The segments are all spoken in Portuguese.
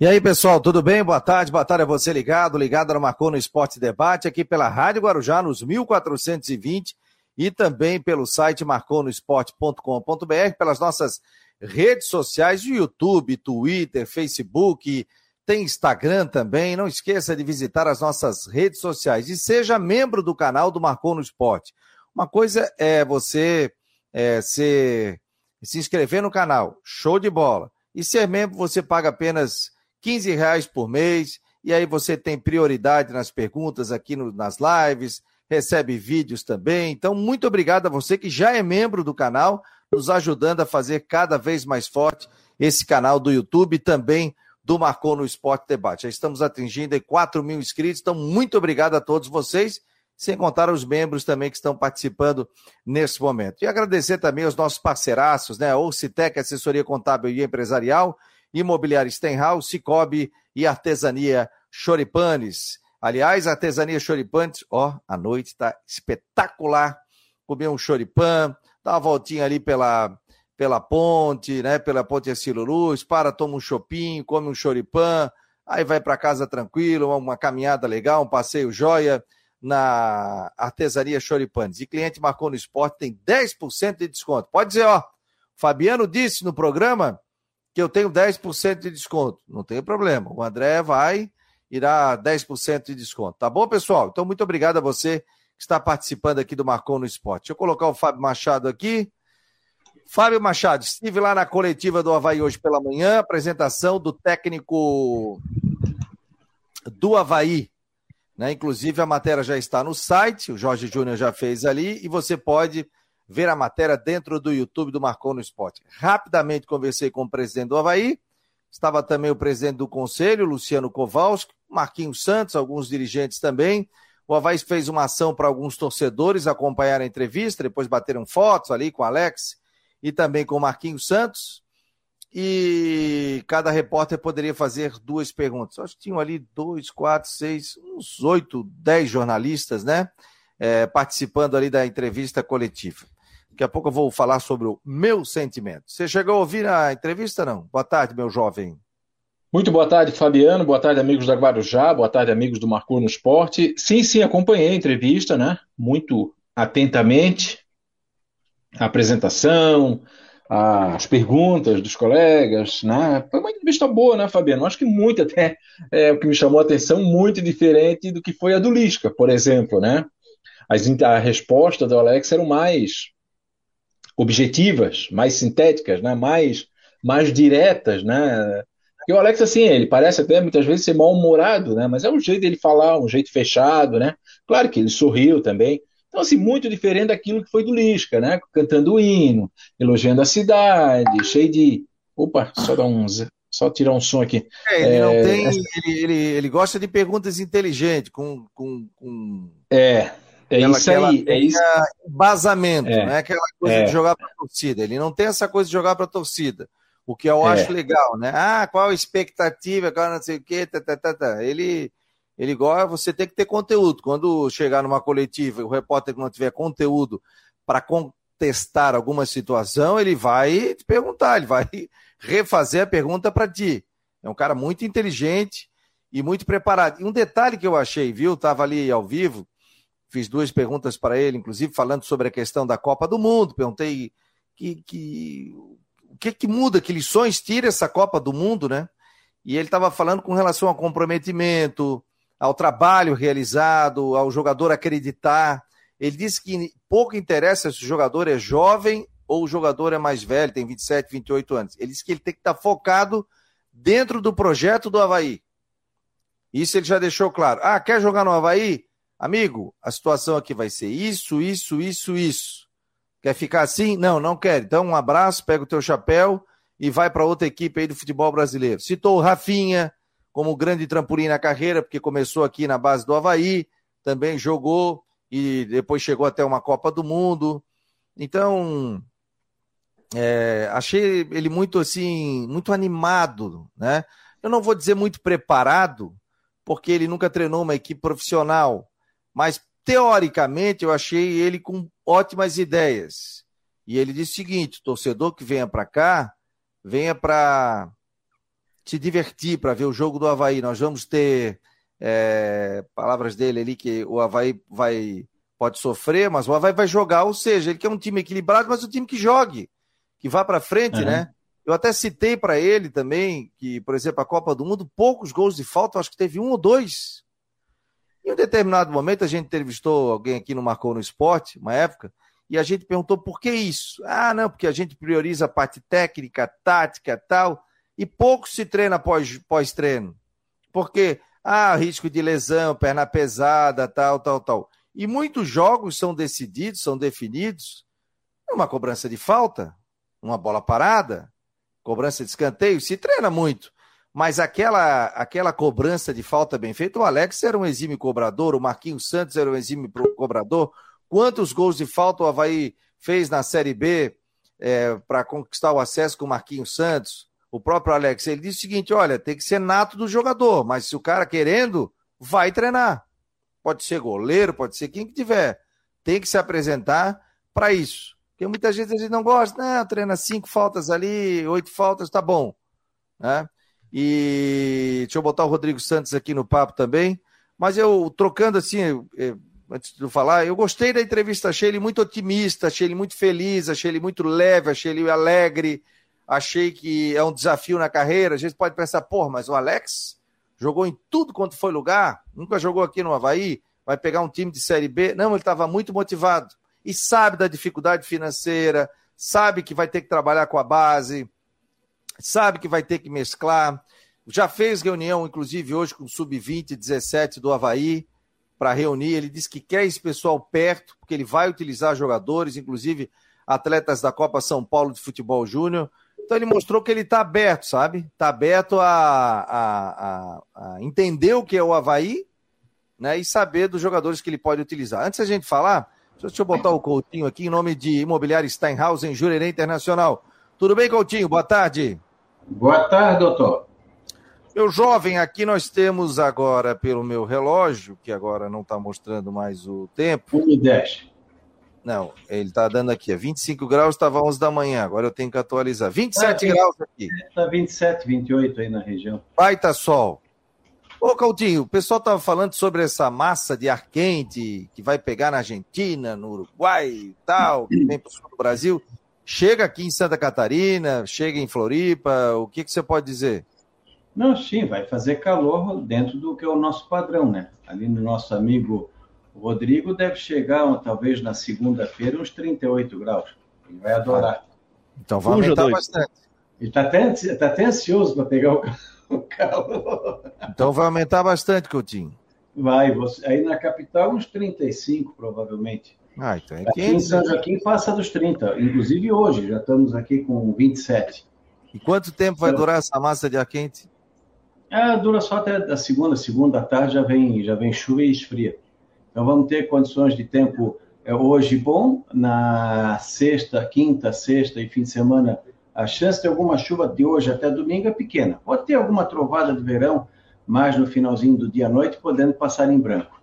E aí, pessoal, tudo bem? Boa tarde, boa tarde a você ligado, ligado no Marcou no Esporte Debate, aqui pela Rádio Guarujá, nos 1420, e também pelo site marconosport.com.br, pelas nossas redes sociais, YouTube, Twitter, Facebook, tem Instagram também. Não esqueça de visitar as nossas redes sociais e seja membro do canal do Marcou no Esporte. Uma coisa é você é, ser, se inscrever no canal, show de bola. E ser membro, você paga apenas 15 reais por mês, e aí você tem prioridade nas perguntas aqui no, nas lives, recebe vídeos também. Então, muito obrigado a você que já é membro do canal, nos ajudando a fazer cada vez mais forte esse canal do YouTube e também do Marcou no Esporte Debate. Já estamos atingindo 4 mil inscritos, então muito obrigado a todos vocês, sem contar os membros também que estão participando nesse momento. E agradecer também aos nossos parceiraços, né? O Citec, Assessoria Contábil e Empresarial, Imobiliária Stenhouse, Cicobi e Artesania Choripanes. Aliás, Artesania Choripanes, ó, a noite está espetacular. Comer um choripan, dá uma voltinha ali pela, pela ponte, né, pela ponte Acilo Luz, para, toma um chopinho, come um choripan, aí vai para casa tranquilo, uma, uma, caminhada legal, um passeio joia na Artesania Choripanes. E cliente marcou no esporte tem 10% de desconto. Pode dizer, ó, Fabiano disse no programa que eu tenho 10% de desconto. Não tem problema. O André vai dá 10% de desconto. Tá bom, pessoal? Então, muito obrigado a você que está participando aqui do Marcon no Esporte. Deixa eu colocar o Fábio Machado aqui. Fábio Machado, estive lá na coletiva do Havaí hoje pela manhã, apresentação do técnico do Havaí. Né? Inclusive, a matéria já está no site, o Jorge Júnior já fez ali, e você pode ver a matéria dentro do YouTube do Marcou no Esporte. Rapidamente conversei com o presidente do Havaí, estava também o presidente do conselho, Luciano Kowalski, Marquinhos Santos, alguns dirigentes também. O Havaí fez uma ação para alguns torcedores acompanhar a entrevista, depois bateram fotos ali com o Alex e também com o Marquinhos Santos. E cada repórter poderia fazer duas perguntas. Acho que tinham ali dois, quatro, seis, uns oito, dez jornalistas, né? É, participando ali da entrevista coletiva. Daqui a pouco eu vou falar sobre o meu sentimento. Você chegou a ouvir a entrevista, não? Boa tarde, meu jovem. Muito boa tarde, Fabiano. Boa tarde, amigos da Guarujá. Boa tarde, amigos do Marcou no Esporte. Sim, sim, acompanhei a entrevista, né? Muito atentamente. A apresentação, as perguntas dos colegas, né? Foi uma entrevista boa, né, Fabiano? Acho que muito até é, o que me chamou a atenção, muito diferente do que foi a do Lisca, por exemplo, né? As, a resposta do Alex era mais objetivas, mais sintéticas, né? mais, mais diretas, né? Porque o Alex, assim, ele parece até muitas vezes ser mal-humorado, né? Mas é um jeito dele falar, um jeito fechado, né? Claro que ele sorriu também. Então, assim, muito diferente daquilo que foi do Lisca, né? Cantando o hino, elogiando a cidade, cheio de. Opa, só dar um. Só tirar um som aqui. É, ele é... não tem. Ele, ele, ele gosta de perguntas inteligentes, com. com, com... É, é aquela, isso aí, é isso. Embasamento, é, não é aquela coisa é. de jogar para a torcida. Ele não tem essa coisa de jogar para a torcida. O que eu é. acho legal, né? Ah, qual a expectativa, qual não sei o quê, tá, tá, tá, tá. Ele, ele gosta, você tem que ter conteúdo. Quando chegar numa coletiva e o repórter não tiver conteúdo para contestar alguma situação, ele vai te perguntar, ele vai refazer a pergunta para ti. É um cara muito inteligente e muito preparado. E um detalhe que eu achei, viu? Tava ali ao vivo, fiz duas perguntas para ele, inclusive falando sobre a questão da Copa do Mundo. Perguntei que, que, o que, que muda, que lições tira essa Copa do Mundo, né? E ele estava falando com relação ao comprometimento, ao trabalho realizado, ao jogador acreditar. Ele disse que pouco interessa se o jogador é jovem ou o jogador é mais velho, tem 27, 28 anos. Ele disse que ele tem que estar focado dentro do projeto do Havaí. Isso ele já deixou claro. Ah, quer jogar no Havaí? Amigo, a situação aqui vai ser isso, isso, isso, isso. Quer ficar assim? Não, não quero. Então, um abraço, pega o teu chapéu e vai para outra equipe aí do futebol brasileiro. Citou o Rafinha como grande trampolim na carreira, porque começou aqui na base do Havaí, também jogou e depois chegou até uma Copa do Mundo. Então, é, achei ele muito assim, muito animado, né? Eu não vou dizer muito preparado, porque ele nunca treinou uma equipe profissional, mas teoricamente eu achei ele com ótimas ideias. E ele disse o seguinte: torcedor que venha para cá, venha para se divertir para ver o jogo do Havaí. Nós vamos ter é, palavras dele ali que o Havaí vai pode sofrer, mas o Havaí vai jogar, ou seja, ele quer um time equilibrado, mas um time que jogue, que vá para frente, uhum. né? Eu até citei para ele também que, por exemplo, a Copa do Mundo, poucos gols de falta, acho que teve um ou dois. Em um determinado momento, a gente entrevistou alguém aqui no Marcou no Esporte, uma época, e a gente perguntou por que isso. Ah, não, porque a gente prioriza a parte técnica, tática tal, e pouco se treina pós-treino. Pós porque, ah, risco de lesão, perna pesada, tal, tal, tal. E muitos jogos são decididos, são definidos numa cobrança de falta, uma bola parada, cobrança de escanteio, se treina muito. Mas aquela, aquela cobrança de falta bem feita, o Alex era um exímio cobrador, o Marquinhos Santos era um exímio cobrador. Quantos gols de falta o Havaí fez na Série B é, para conquistar o acesso com o Marquinhos Santos? O próprio Alex, ele disse o seguinte: olha, tem que ser nato do jogador, mas se o cara querendo, vai treinar. Pode ser goleiro, pode ser quem que tiver. Tem que se apresentar para isso. Porque muitas vezes a gente não gosta, não, treina cinco faltas ali, oito faltas, tá bom. Né? E deixa eu botar o Rodrigo Santos aqui no papo também. Mas eu, trocando assim, antes de eu falar, eu gostei da entrevista, achei ele muito otimista, achei ele muito feliz, achei ele muito leve, achei ele alegre, achei que é um desafio na carreira. A gente pode pensar, pô, mas o Alex jogou em tudo quanto foi lugar, nunca jogou aqui no Havaí, vai pegar um time de Série B. Não, ele estava muito motivado e sabe da dificuldade financeira, sabe que vai ter que trabalhar com a base, sabe que vai ter que mesclar. Já fez reunião, inclusive, hoje com o Sub-20, 17 do Havaí, para reunir. Ele disse que quer esse pessoal perto, porque ele vai utilizar jogadores, inclusive atletas da Copa São Paulo de Futebol Júnior. Então ele mostrou que ele está aberto, sabe? Está aberto a, a, a, a, entender o que é o Havaí né, e saber dos jogadores que ele pode utilizar. Antes da gente falar, deixa eu botar o Coutinho aqui em nome de Imobiliário Steinhaus em Jurerê Internacional. Tudo bem, Coutinho? Boa tarde. Boa tarde, doutor. Meu jovem, aqui nós temos agora, pelo meu relógio, que agora não está mostrando mais o tempo. 1 e 10. Não, ele está dando aqui, é 25 graus, estava 11 da manhã, agora eu tenho que atualizar. 27 é, graus aqui. Está 27, 28 aí na região. Baita sol. Ô, Caldinho, o pessoal estava falando sobre essa massa de ar quente que vai pegar na Argentina, no Uruguai e tal, que vem para o sul do Brasil. Chega aqui em Santa Catarina, chega em Floripa, o que, que você pode dizer? Não, sim, vai fazer calor dentro do que é o nosso padrão, né? Ali no nosso amigo o Rodrigo deve chegar, talvez na segunda-feira, uns 38 graus. Ele vai adorar. Então vai aumentar dois. bastante. Ele está até, tá até ansioso para pegar o, calor. Então vai aumentar bastante, Coutinho. Vai, você, aí na capital uns 35, provavelmente. Ah, então é aqui em São Joaquim passa dos 30, inclusive hoje, já estamos aqui com 27. E quanto tempo vai então, durar essa massa de ar quente? Ah, dura só até a segunda, segunda tarde já vem, já vem chuva e esfria. Então vamos ter condições de tempo é, hoje bom, na sexta, quinta, sexta e fim de semana, a chance de alguma chuva de hoje até domingo é pequena. Pode ter alguma trovada de verão, mais no finalzinho do dia à noite, podendo passar em branco.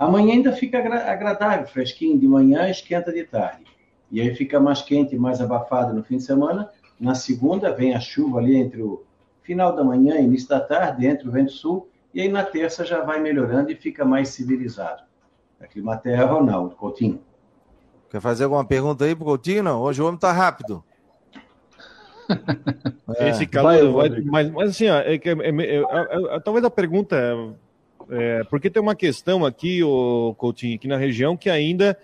Amanhã ainda fica agradável, fresquinho de manhã, esquenta de tarde. E aí fica mais quente, mais abafado no fim de semana. Na segunda vem a chuva ali entre o final da manhã e início da tarde, entre o vento sul. E aí na terça já vai melhorando e fica mais civilizado. A Climaterra, Ronaldo Coutinho. Quer fazer alguma pergunta aí pro Coutinho? Não? Hoje o homem tá rápido. é. Esse calor, vai, vai, mas, mas assim, ó, é, é, é, talvez a pergunta é, porque tem uma questão aqui, o Coutinho, aqui na região que ainda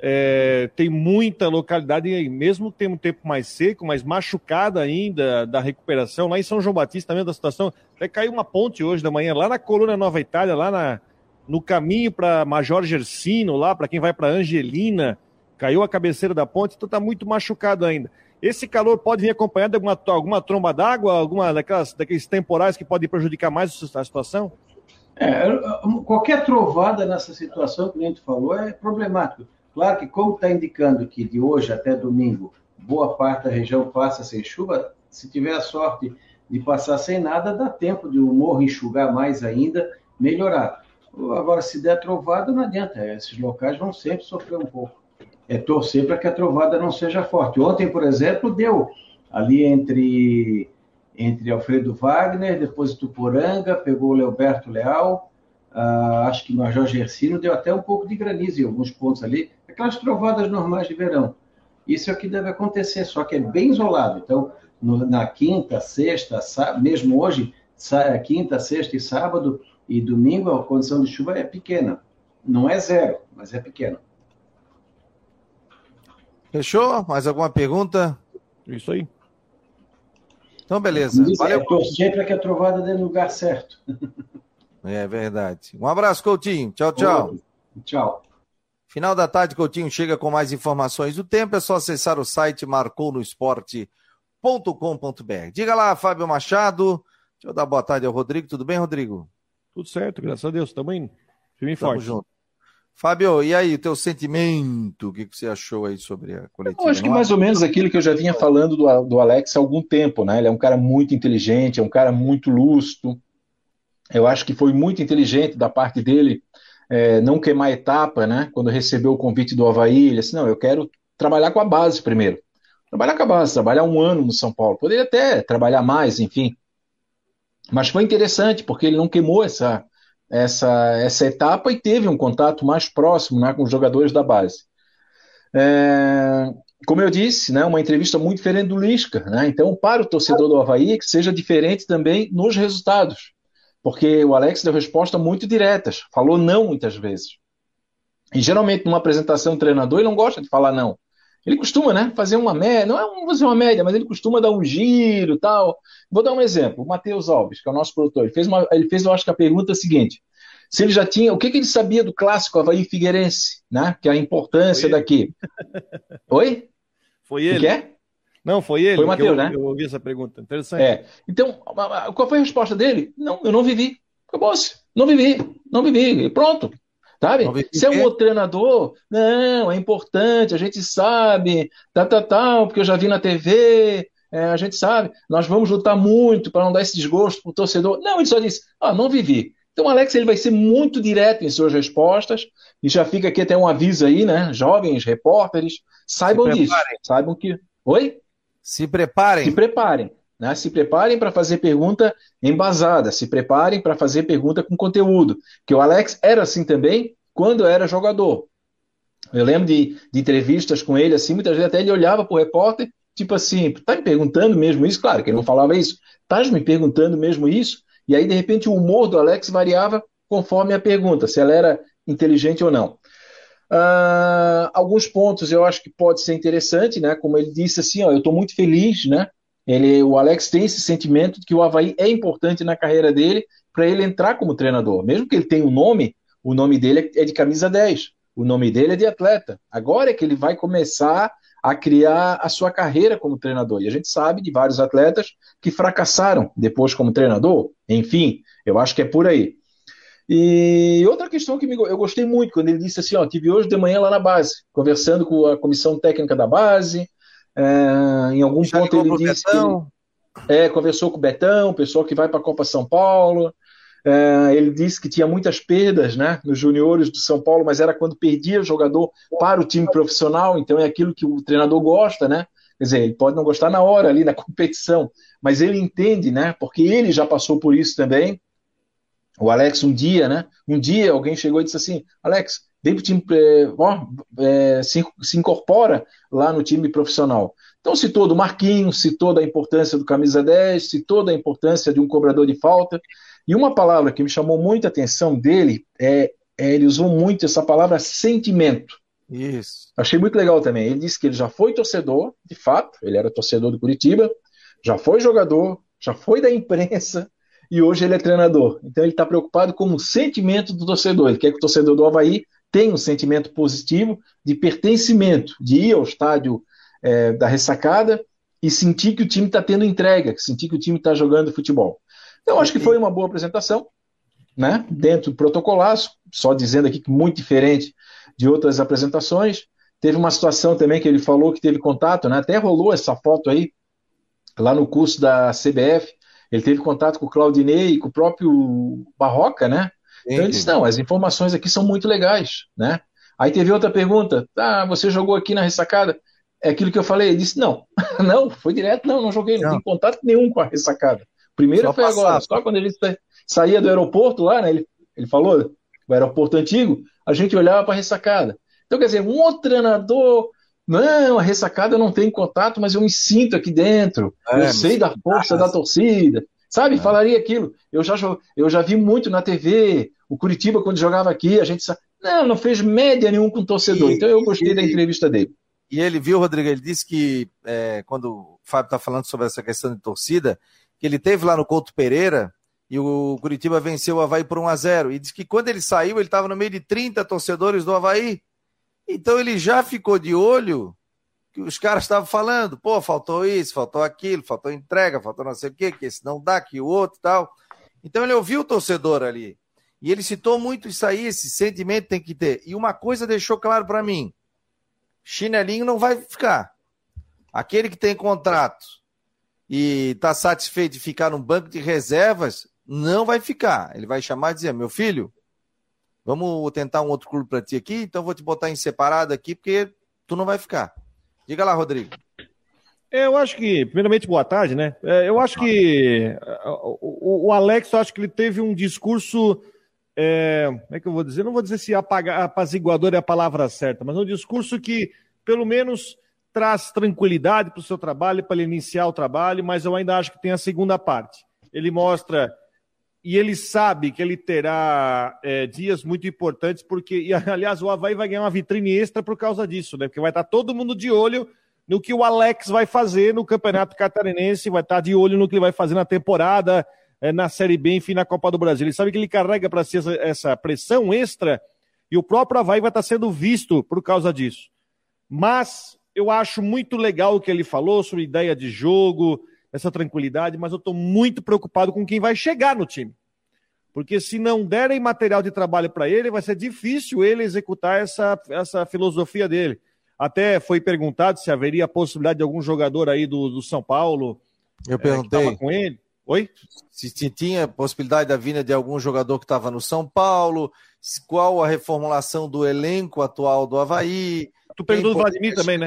é, tem muita localidade, mesmo tendo um tempo mais seco, mais machucada ainda da recuperação. Lá em São João Batista, também da situação, até caiu uma ponte hoje da manhã, lá na Coluna Nova Itália, lá na, no caminho para Major Gersino, lá para quem vai para Angelina, caiu a cabeceira da ponte, então está muito machucado ainda. Esse calor pode vir acompanhado de alguma, alguma tromba d'água, alguma daquelas, daqueles temporais que podem prejudicar mais a situação? É, qualquer trovada nessa situação que a gente falou é problemático. Claro que, como está indicando que de hoje até domingo, boa parte da região passa sem chuva, se tiver a sorte de passar sem nada, dá tempo de o morro enxugar mais ainda, melhorar. Agora, se der trovada, não adianta. Esses locais vão sempre sofrer um pouco. É torcer para que a trovada não seja forte. Ontem, por exemplo, deu ali entre, entre Alfredo Wagner, depois Tuporanga, pegou o Leoberto Leal, uh, acho que Major Gersino deu até um pouco de granizo em alguns pontos ali, aquelas trovadas normais de verão. Isso é o que deve acontecer, só que é bem isolado. Então, no, na quinta, sexta, sábado, mesmo hoje, quinta, sexta e sábado e domingo, a condição de chuva é pequena. Não é zero, mas é pequena. Fechou? Mais alguma pergunta? Isso aí. Então, beleza. Isso, Valeu. É torcer para que a trovada dê no lugar certo. É verdade. Um abraço, Coutinho. Tchau, tchau. Tchau. Final da tarde, Coutinho chega com mais informações do tempo. É só acessar o site marcounoesporte.com.br. Diga lá, Fábio Machado. Deixa eu dar boa tarde ao Rodrigo. Tudo bem, Rodrigo? Tudo certo, graças a Deus. Estamos indo. Firme e forte. junto. Fábio, e aí, o teu sentimento? O que, você achou aí sobre a coletiva? Eu acho que mais ou menos aquilo que eu já vinha falando do, do Alex há algum tempo, né? Ele é um cara muito inteligente, é um cara muito lúcido. Eu acho que foi muito inteligente da parte dele é, não queimar etapa, né? Quando recebeu o convite do Havaí, ele disse, não, eu quero trabalhar com a base primeiro. Trabalhar com a base, trabalhar um ano no São Paulo. Poderia até trabalhar mais, enfim. Mas foi interessante, porque ele não queimou essa, essa, essa etapa e teve um contato mais próximo né, com os jogadores da base. É, como eu disse, né, uma entrevista muito diferente do Lisca. Né? Então, para o torcedor do Havaí, que seja diferente também nos resultados. Porque o Alex deu respostas muito diretas, falou não muitas vezes. E geralmente, numa apresentação do treinador, ele não gosta de falar não. Ele costuma, né, fazer uma média, não é um, fazer uma média, mas ele costuma dar um giro tal. Vou dar um exemplo. O Matheus Alves, que é o nosso produtor, ele fez, uma, ele fez, eu acho que a pergunta seguinte: se ele já tinha, o que, que ele sabia do clássico Havaí Figueirense, né? Que é a importância daqui. Oi? Foi ele. O que é? Não, foi ele. Foi o Matheus, né? Eu ouvi essa pergunta. Interessante. É. Então, qual foi a resposta dele? Não, eu não vivi. Acabou-se. Não vivi. Não vivi. Pronto. Sabe? Se é um outro treinador, não, é importante, a gente sabe, tal, tal, tal, porque eu já vi na TV, é, a gente sabe, nós vamos lutar muito para não dar esse desgosto para o torcedor. Não, ele só disse, ah, não vivi. Então, o Alex ele vai ser muito direto em suas respostas, e já fica aqui até um aviso aí, né? Jovens, repórteres, saibam disso. Saibam que. Oi? Se preparem. Se preparem. Né? Se preparem para fazer pergunta embasada, se preparem para fazer pergunta com conteúdo. Que o Alex era assim também quando era jogador. Eu lembro de, de entrevistas com ele, assim, muitas vezes até ele olhava para o repórter, tipo assim, tá me perguntando mesmo isso? Claro que ele não falava isso. Estás me perguntando mesmo isso? E aí, de repente, o humor do Alex variava conforme a pergunta, se ela era inteligente ou não. Uh, alguns pontos eu acho que pode ser interessante, né? Como ele disse assim, ó, eu estou muito feliz, né? Ele, o Alex tem esse sentimento de que o Havaí é importante na carreira dele para ele entrar como treinador. Mesmo que ele tenha um nome, o nome dele é de camisa 10. O nome dele é de atleta. Agora é que ele vai começar a criar a sua carreira como treinador. E a gente sabe de vários atletas que fracassaram depois como treinador. Enfim, eu acho que é por aí. E outra questão que me, eu gostei muito, quando ele disse assim, ó, tive hoje de manhã lá na base, conversando com a comissão técnica da base, é, em algum Já ponto ele disse Betão. que é, conversou com o Betão, pessoal que vai para a Copa São Paulo. É, ele disse que tinha muitas perdas né, nos juniores do São Paulo, mas era quando perdia o jogador para o time profissional, então é aquilo que o treinador gosta, né? Quer dizer, ele pode não gostar na hora ali na competição, mas ele entende, né? Porque ele já passou por isso também. O Alex, um dia, né? Um dia alguém chegou e disse assim: Alex, time, é, é, se, se, incorpora lá no time profissional. Então citou do Marquinhos, citou da importância do camisa 10, citou da importância de um cobrador de falta. E uma palavra que me chamou muita atenção dele é, é ele usou muito essa palavra sentimento. Isso. Achei muito legal também. Ele disse que ele já foi torcedor, de fato, ele era torcedor do Curitiba, já foi jogador, já foi da imprensa, e hoje ele é treinador. Então ele está preocupado com o sentimento do torcedor. Ele quer que o torcedor do Havaí tem um sentimento positivo de pertencimento, de ir ao estádio é, da ressacada e sentir que o time está tendo entrega, sentir que o time está jogando futebol. Então, acho que foi uma boa apresentação, né? dentro do protocolaço, só dizendo aqui que muito diferente de outras apresentações. Teve uma situação também que ele falou que teve contato, né? até rolou essa foto aí, lá no curso da CBF, ele teve contato com o Claudinei e com o próprio Barroca, né? Então ele disse, não, as informações aqui são muito legais, né? Aí teve outra pergunta, ah, você jogou aqui na ressacada? é aquilo que eu falei. Ele disse: não, não, foi direto, não, não joguei, não, não. tenho contato nenhum com a ressacada. Primeiro só foi agora, só quando ele saía do aeroporto lá, né? Ele, ele falou, o aeroporto antigo, a gente olhava para a ressacada. Então, quer dizer, um outro treinador, não, a ressacada não tem contato, mas eu me sinto aqui dentro. É, eu sei da força da torcida. Sabe? É. Falaria aquilo. Eu já, eu já vi muito na TV, o Curitiba, quando jogava aqui, a gente. Não, não fez média nenhum com o torcedor. E, então eu gostei e, da entrevista dele. E ele viu, Rodrigo, ele disse que, é, quando o Fábio está falando sobre essa questão de torcida, que ele teve lá no Couto Pereira e o Curitiba venceu o Havaí por 1 a 0 E disse que quando ele saiu, ele estava no meio de 30 torcedores do Havaí. Então ele já ficou de olho que os caras estavam falando, pô, faltou isso, faltou aquilo, faltou entrega, faltou não sei o quê, que esse não dá, que o outro tal. Então ele ouviu o torcedor ali. E ele citou muito isso aí, esse sentimento tem que ter. E uma coisa deixou claro para mim: chinelinho não vai ficar. Aquele que tem contrato e está satisfeito de ficar no banco de reservas, não vai ficar. Ele vai chamar e dizer: meu filho, vamos tentar um outro clube para ti aqui, então vou te botar em separado aqui, porque tu não vai ficar. Diga lá, Rodrigo. É, eu acho que, primeiramente, boa tarde, né? É, eu acho que o, Alex, eu acho que ele teve um discurso. É, como é que eu vou dizer? Não vou dizer se apagar, apaziguador é a palavra certa, mas um discurso que, pelo menos, traz tranquilidade para o seu trabalho, para ele iniciar o trabalho, mas eu ainda acho que tem a segunda parte. Ele mostra e ele sabe que ele terá é, dias muito importantes, porque, e, aliás, o Havaí vai ganhar uma vitrine extra por causa disso, né? Porque vai estar todo mundo de olho no que o Alex vai fazer no Campeonato Catarinense, vai estar de olho no que ele vai fazer na temporada, é, na Série B, enfim, na Copa do Brasil. Ele sabe que ele carrega para si essa, essa pressão extra e o próprio Havaí vai estar sendo visto por causa disso. Mas eu acho muito legal o que ele falou sobre ideia de jogo, essa tranquilidade, mas eu estou muito preocupado com quem vai chegar no time. Porque se não derem material de trabalho para ele, vai ser difícil ele executar essa, essa filosofia dele. Até foi perguntado se haveria a possibilidade de algum jogador aí do, do São Paulo. Eu perguntei. É, com ele. Oi? Se, tinha possibilidade da vinda de algum jogador que estava no São Paulo, qual a reformulação do elenco atual do Havaí. Tu perguntou do Vladimir também, né?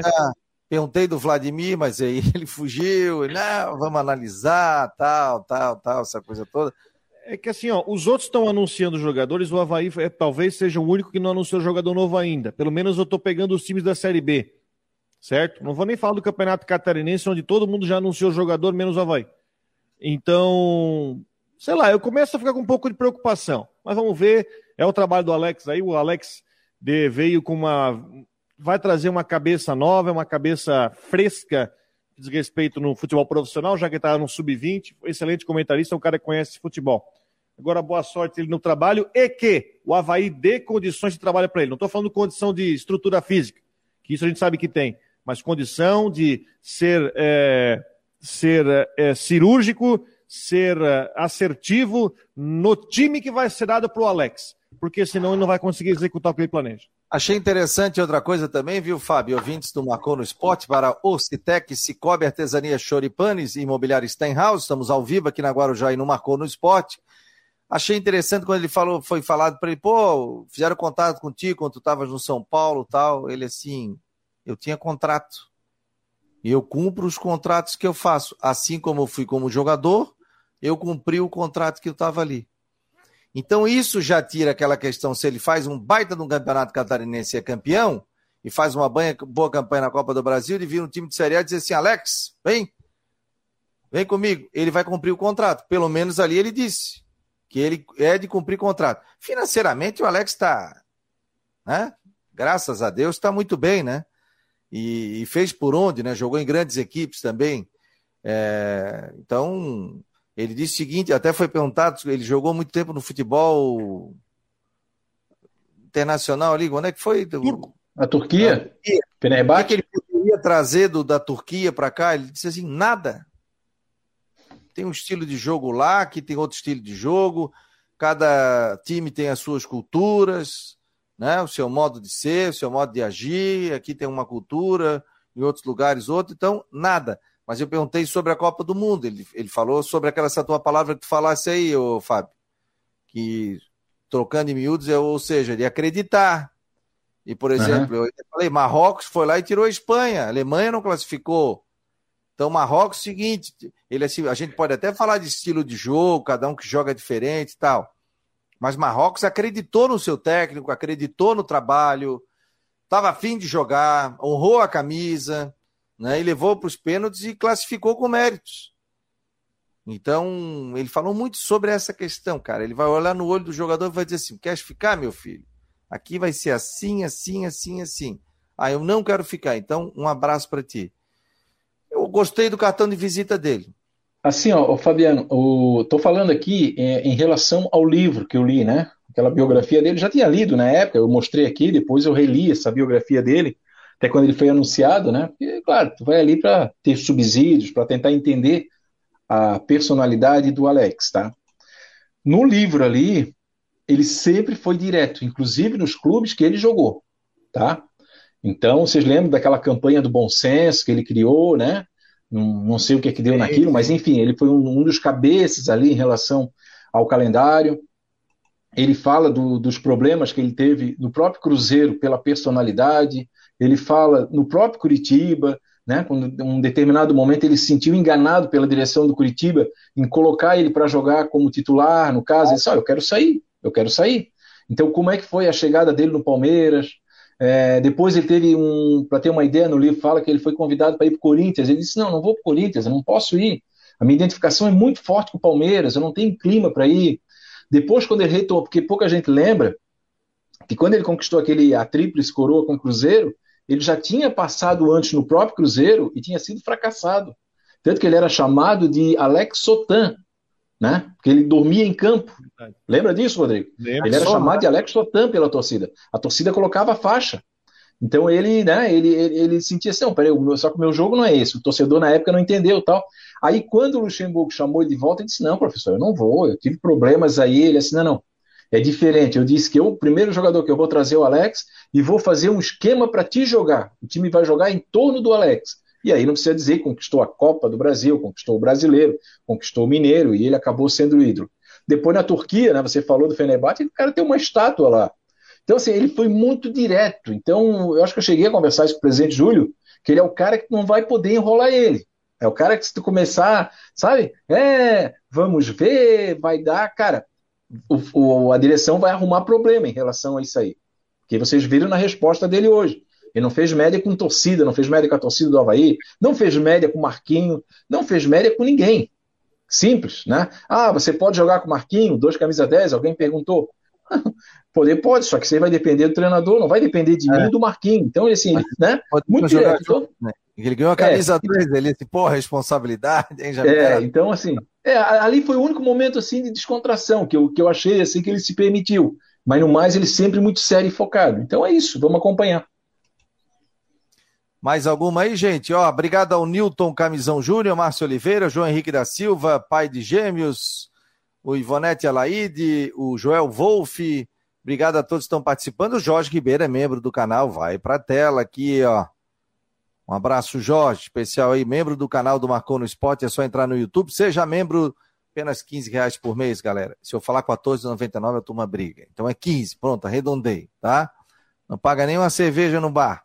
Perguntei do Vladimir, mas aí ele fugiu, não, vamos analisar, tal, tal, tal, essa coisa toda. É que assim, ó, os outros estão anunciando jogadores, o Havaí é, talvez seja o único que não anunciou jogador novo ainda. Pelo menos eu estou pegando os times da Série B, certo? Não vou nem falar do Campeonato Catarinense, onde todo mundo já anunciou jogador, menos o Havaí. Então, sei lá, eu começo a ficar com um pouco de preocupação. Mas vamos ver, é o trabalho do Alex aí, o Alex veio com uma vai trazer uma cabeça nova, uma cabeça fresca diz respeito no futebol profissional, já que está no sub-20, excelente comentarista, é um cara que conhece futebol. Agora, boa sorte ele no trabalho e que o Havaí dê condições de trabalho para ele. Não estou falando condição de estrutura física, que isso a gente sabe que tem, mas condição de ser, é, ser é, cirúrgico, ser é, assertivo no time que vai ser dado para o Alex, porque senão ele não vai conseguir executar o que ele planeja. Achei interessante outra coisa também, viu, Fábio? Ouvintes do Marcou no Esporte para Ocitec, Cicobi Artesania Choripanes e Imobiliário Stenhouse. Estamos ao vivo aqui na Guarujá e no Marcou no Esporte. Achei interessante quando ele falou, foi falado para ele, pô, fizeram contato contigo quando tu estavas no São Paulo tal. Ele assim, eu tinha contrato. E eu cumpro os contratos que eu faço. Assim como eu fui como jogador, eu cumpri o contrato que eu estava ali. Então isso já tira aquela questão, se ele faz um baita um campeonato catarinense e é campeão, e faz uma boa campanha na Copa do Brasil, ele vira um time de Série A e diz assim, Alex, vem, vem comigo. Ele vai cumprir o contrato. Pelo menos ali ele disse que ele é de cumprir contrato. Financeiramente o Alex está, né? Graças a Deus está muito bem, né? E, e, fez por onde, né? Jogou em grandes equipes também. É, então ele disse o seguinte, até foi perguntado, ele jogou muito tempo no futebol internacional ali, onde é que foi? A Turquia? O que ele poderia trazer do, da Turquia para cá? Ele disse assim, nada. Tem um estilo de jogo lá, aqui tem outro estilo de jogo, cada time tem as suas culturas, né? o seu modo de ser, o seu modo de agir, aqui tem uma cultura, em outros lugares outro, então nada. Mas eu perguntei sobre a Copa do Mundo. Ele, ele falou sobre aquela essa tua palavra que tu falasse aí, ô, Fábio. Que trocando em miúdos, é, ou seja, de acreditar. E, por exemplo, uhum. eu falei, Marrocos foi lá e tirou a Espanha, a Alemanha não classificou. Então, Marrocos, é seguinte, ele assim, a gente pode até falar de estilo de jogo, cada um que joga diferente e tal. Mas Marrocos acreditou no seu técnico, acreditou no trabalho, estava afim de jogar, honrou a camisa, né, e levou para os pênaltis e classificou com méritos. Então, ele falou muito sobre essa questão, cara. Ele vai olhar no olho do jogador e vai dizer assim: quer ficar, meu filho? Aqui vai ser assim, assim, assim, assim. Ah, eu não quero ficar. Então, um abraço para ti. Eu gostei do cartão de visita dele. Assim, ó, Fabiano, estou falando aqui é, em relação ao livro que eu li, né? Aquela biografia dele, já tinha lido na época, eu mostrei aqui, depois eu reli essa biografia dele, até quando ele foi anunciado, né? Porque, claro, tu vai ali para ter subsídios, para tentar entender a personalidade do Alex, tá? No livro ali, ele sempre foi direto, inclusive nos clubes que ele jogou, tá? Então, vocês lembram daquela campanha do bom senso que ele criou, né? Não, não sei o que é que deu naquilo, mas enfim, ele foi um, um dos cabeças ali em relação ao calendário. Ele fala do, dos problemas que ele teve no próprio Cruzeiro pela personalidade, ele fala no próprio Curitiba, né? Quando em um determinado momento ele se sentiu enganado pela direção do Curitiba em colocar ele para jogar como titular, no caso, ele disse: oh, eu quero sair, eu quero sair. Então, como é que foi a chegada dele no Palmeiras? É, depois ele teve um, para ter uma ideia no livro, fala que ele foi convidado para ir para o Corinthians. Ele disse: Não, não vou para o Corinthians, eu não posso ir. A minha identificação é muito forte com o Palmeiras, eu não tenho clima para ir. Depois, quando ele retornou, porque pouca gente lembra, que quando ele conquistou aquele a tríplice coroa com o Cruzeiro, ele já tinha passado antes no próprio Cruzeiro e tinha sido fracassado. Tanto que ele era chamado de Alex Sotan, né? Porque ele dormia em campo. Lembra disso, Rodrigo? Lembra ele era só, chamado né? de Alex Sotan pela torcida. A torcida colocava a faixa. Então ele, né, ele, ele, ele sentia assim, não, peraí, só que o meu jogo não é esse. O torcedor na época não entendeu tal. Aí quando o Luxemburgo chamou ele de volta, ele disse, não, professor, eu não vou, eu tive problemas aí. Ele disse, não, não, é diferente. Eu disse que eu, o primeiro jogador que eu vou trazer é o Alex e vou fazer um esquema para te jogar. O time vai jogar em torno do Alex. E aí não precisa dizer conquistou a Copa do Brasil, conquistou o Brasileiro, conquistou o Mineiro e ele acabou sendo o ídolo. Depois na Turquia, né, você falou do Fenerbahçe, o cara tem uma estátua lá. Então assim, ele foi muito direto. Então eu acho que eu cheguei a conversar isso com o presidente Júlio, que ele é o cara que não vai poder enrolar ele. É o cara que se tu começar, sabe? É, vamos ver, vai dar, cara o, o, a direção vai arrumar problema em relação a isso aí. Porque vocês viram na resposta dele hoje. Ele não fez média com torcida, não fez média com a torcida do Havaí, não fez média com o Marquinho, não fez média com ninguém. Simples, né? Ah, você pode jogar com o Marquinho, dois camisa 10, alguém perguntou. Poder pode, só que você vai depender do treinador, não vai depender de é. mim do Marquinho. Então, assim, né? Muito direto. Então, né? Ele ganhou a camisa é, 3, ele disse, pô, responsabilidade, hein? Já é, então, assim, é, ali foi o único momento assim de descontração que eu, que eu achei assim que ele se permitiu. Mas no mais, ele sempre muito sério e focado. Então é isso, vamos acompanhar. Mais alguma aí, gente? Ó, obrigado ao Newton Camisão Júnior, Márcio Oliveira, João Henrique da Silva, pai de gêmeos, o Ivonete Alaide, o Joel Wolff. Obrigado a todos que estão participando. O Jorge Ribeiro é membro do canal, vai para a tela aqui, ó. Um abraço, Jorge, especial aí, membro do canal do Marcou no Esporte, é só entrar no YouTube, seja membro, apenas 15 reais por mês, galera. Se eu falar 14,99, eu tomo uma briga. Então é 15, pronto, arredondei, tá? Não paga nem uma cerveja no bar.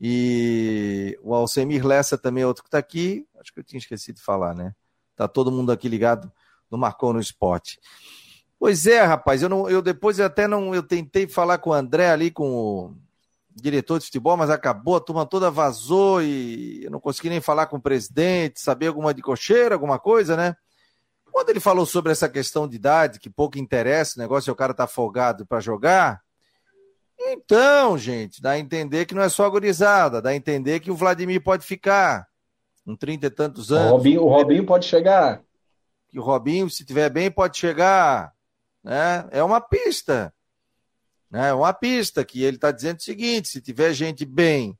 E o Alcemir Lessa também é outro que está aqui, acho que eu tinha esquecido de falar, né? Tá todo mundo aqui ligado no Marcou no Esporte. Pois é, rapaz, eu, não, eu depois até não, eu tentei falar com o André ali, com o diretor de futebol, mas acabou, a turma toda vazou e eu não consegui nem falar com o presidente, saber alguma de cocheira, alguma coisa, né? Quando ele falou sobre essa questão de idade, que pouco interessa, o negócio é o cara tá folgado para jogar. Então, gente, dá a entender que não é só gurizada, dá a entender que o Vladimir pode ficar com trinta e tantos anos. O Robinho, o Robinho pode chegar. Que o Robinho, se tiver bem, pode chegar. Né? É uma pista. Né? Uma pista que ele está dizendo o seguinte: se tiver gente bem,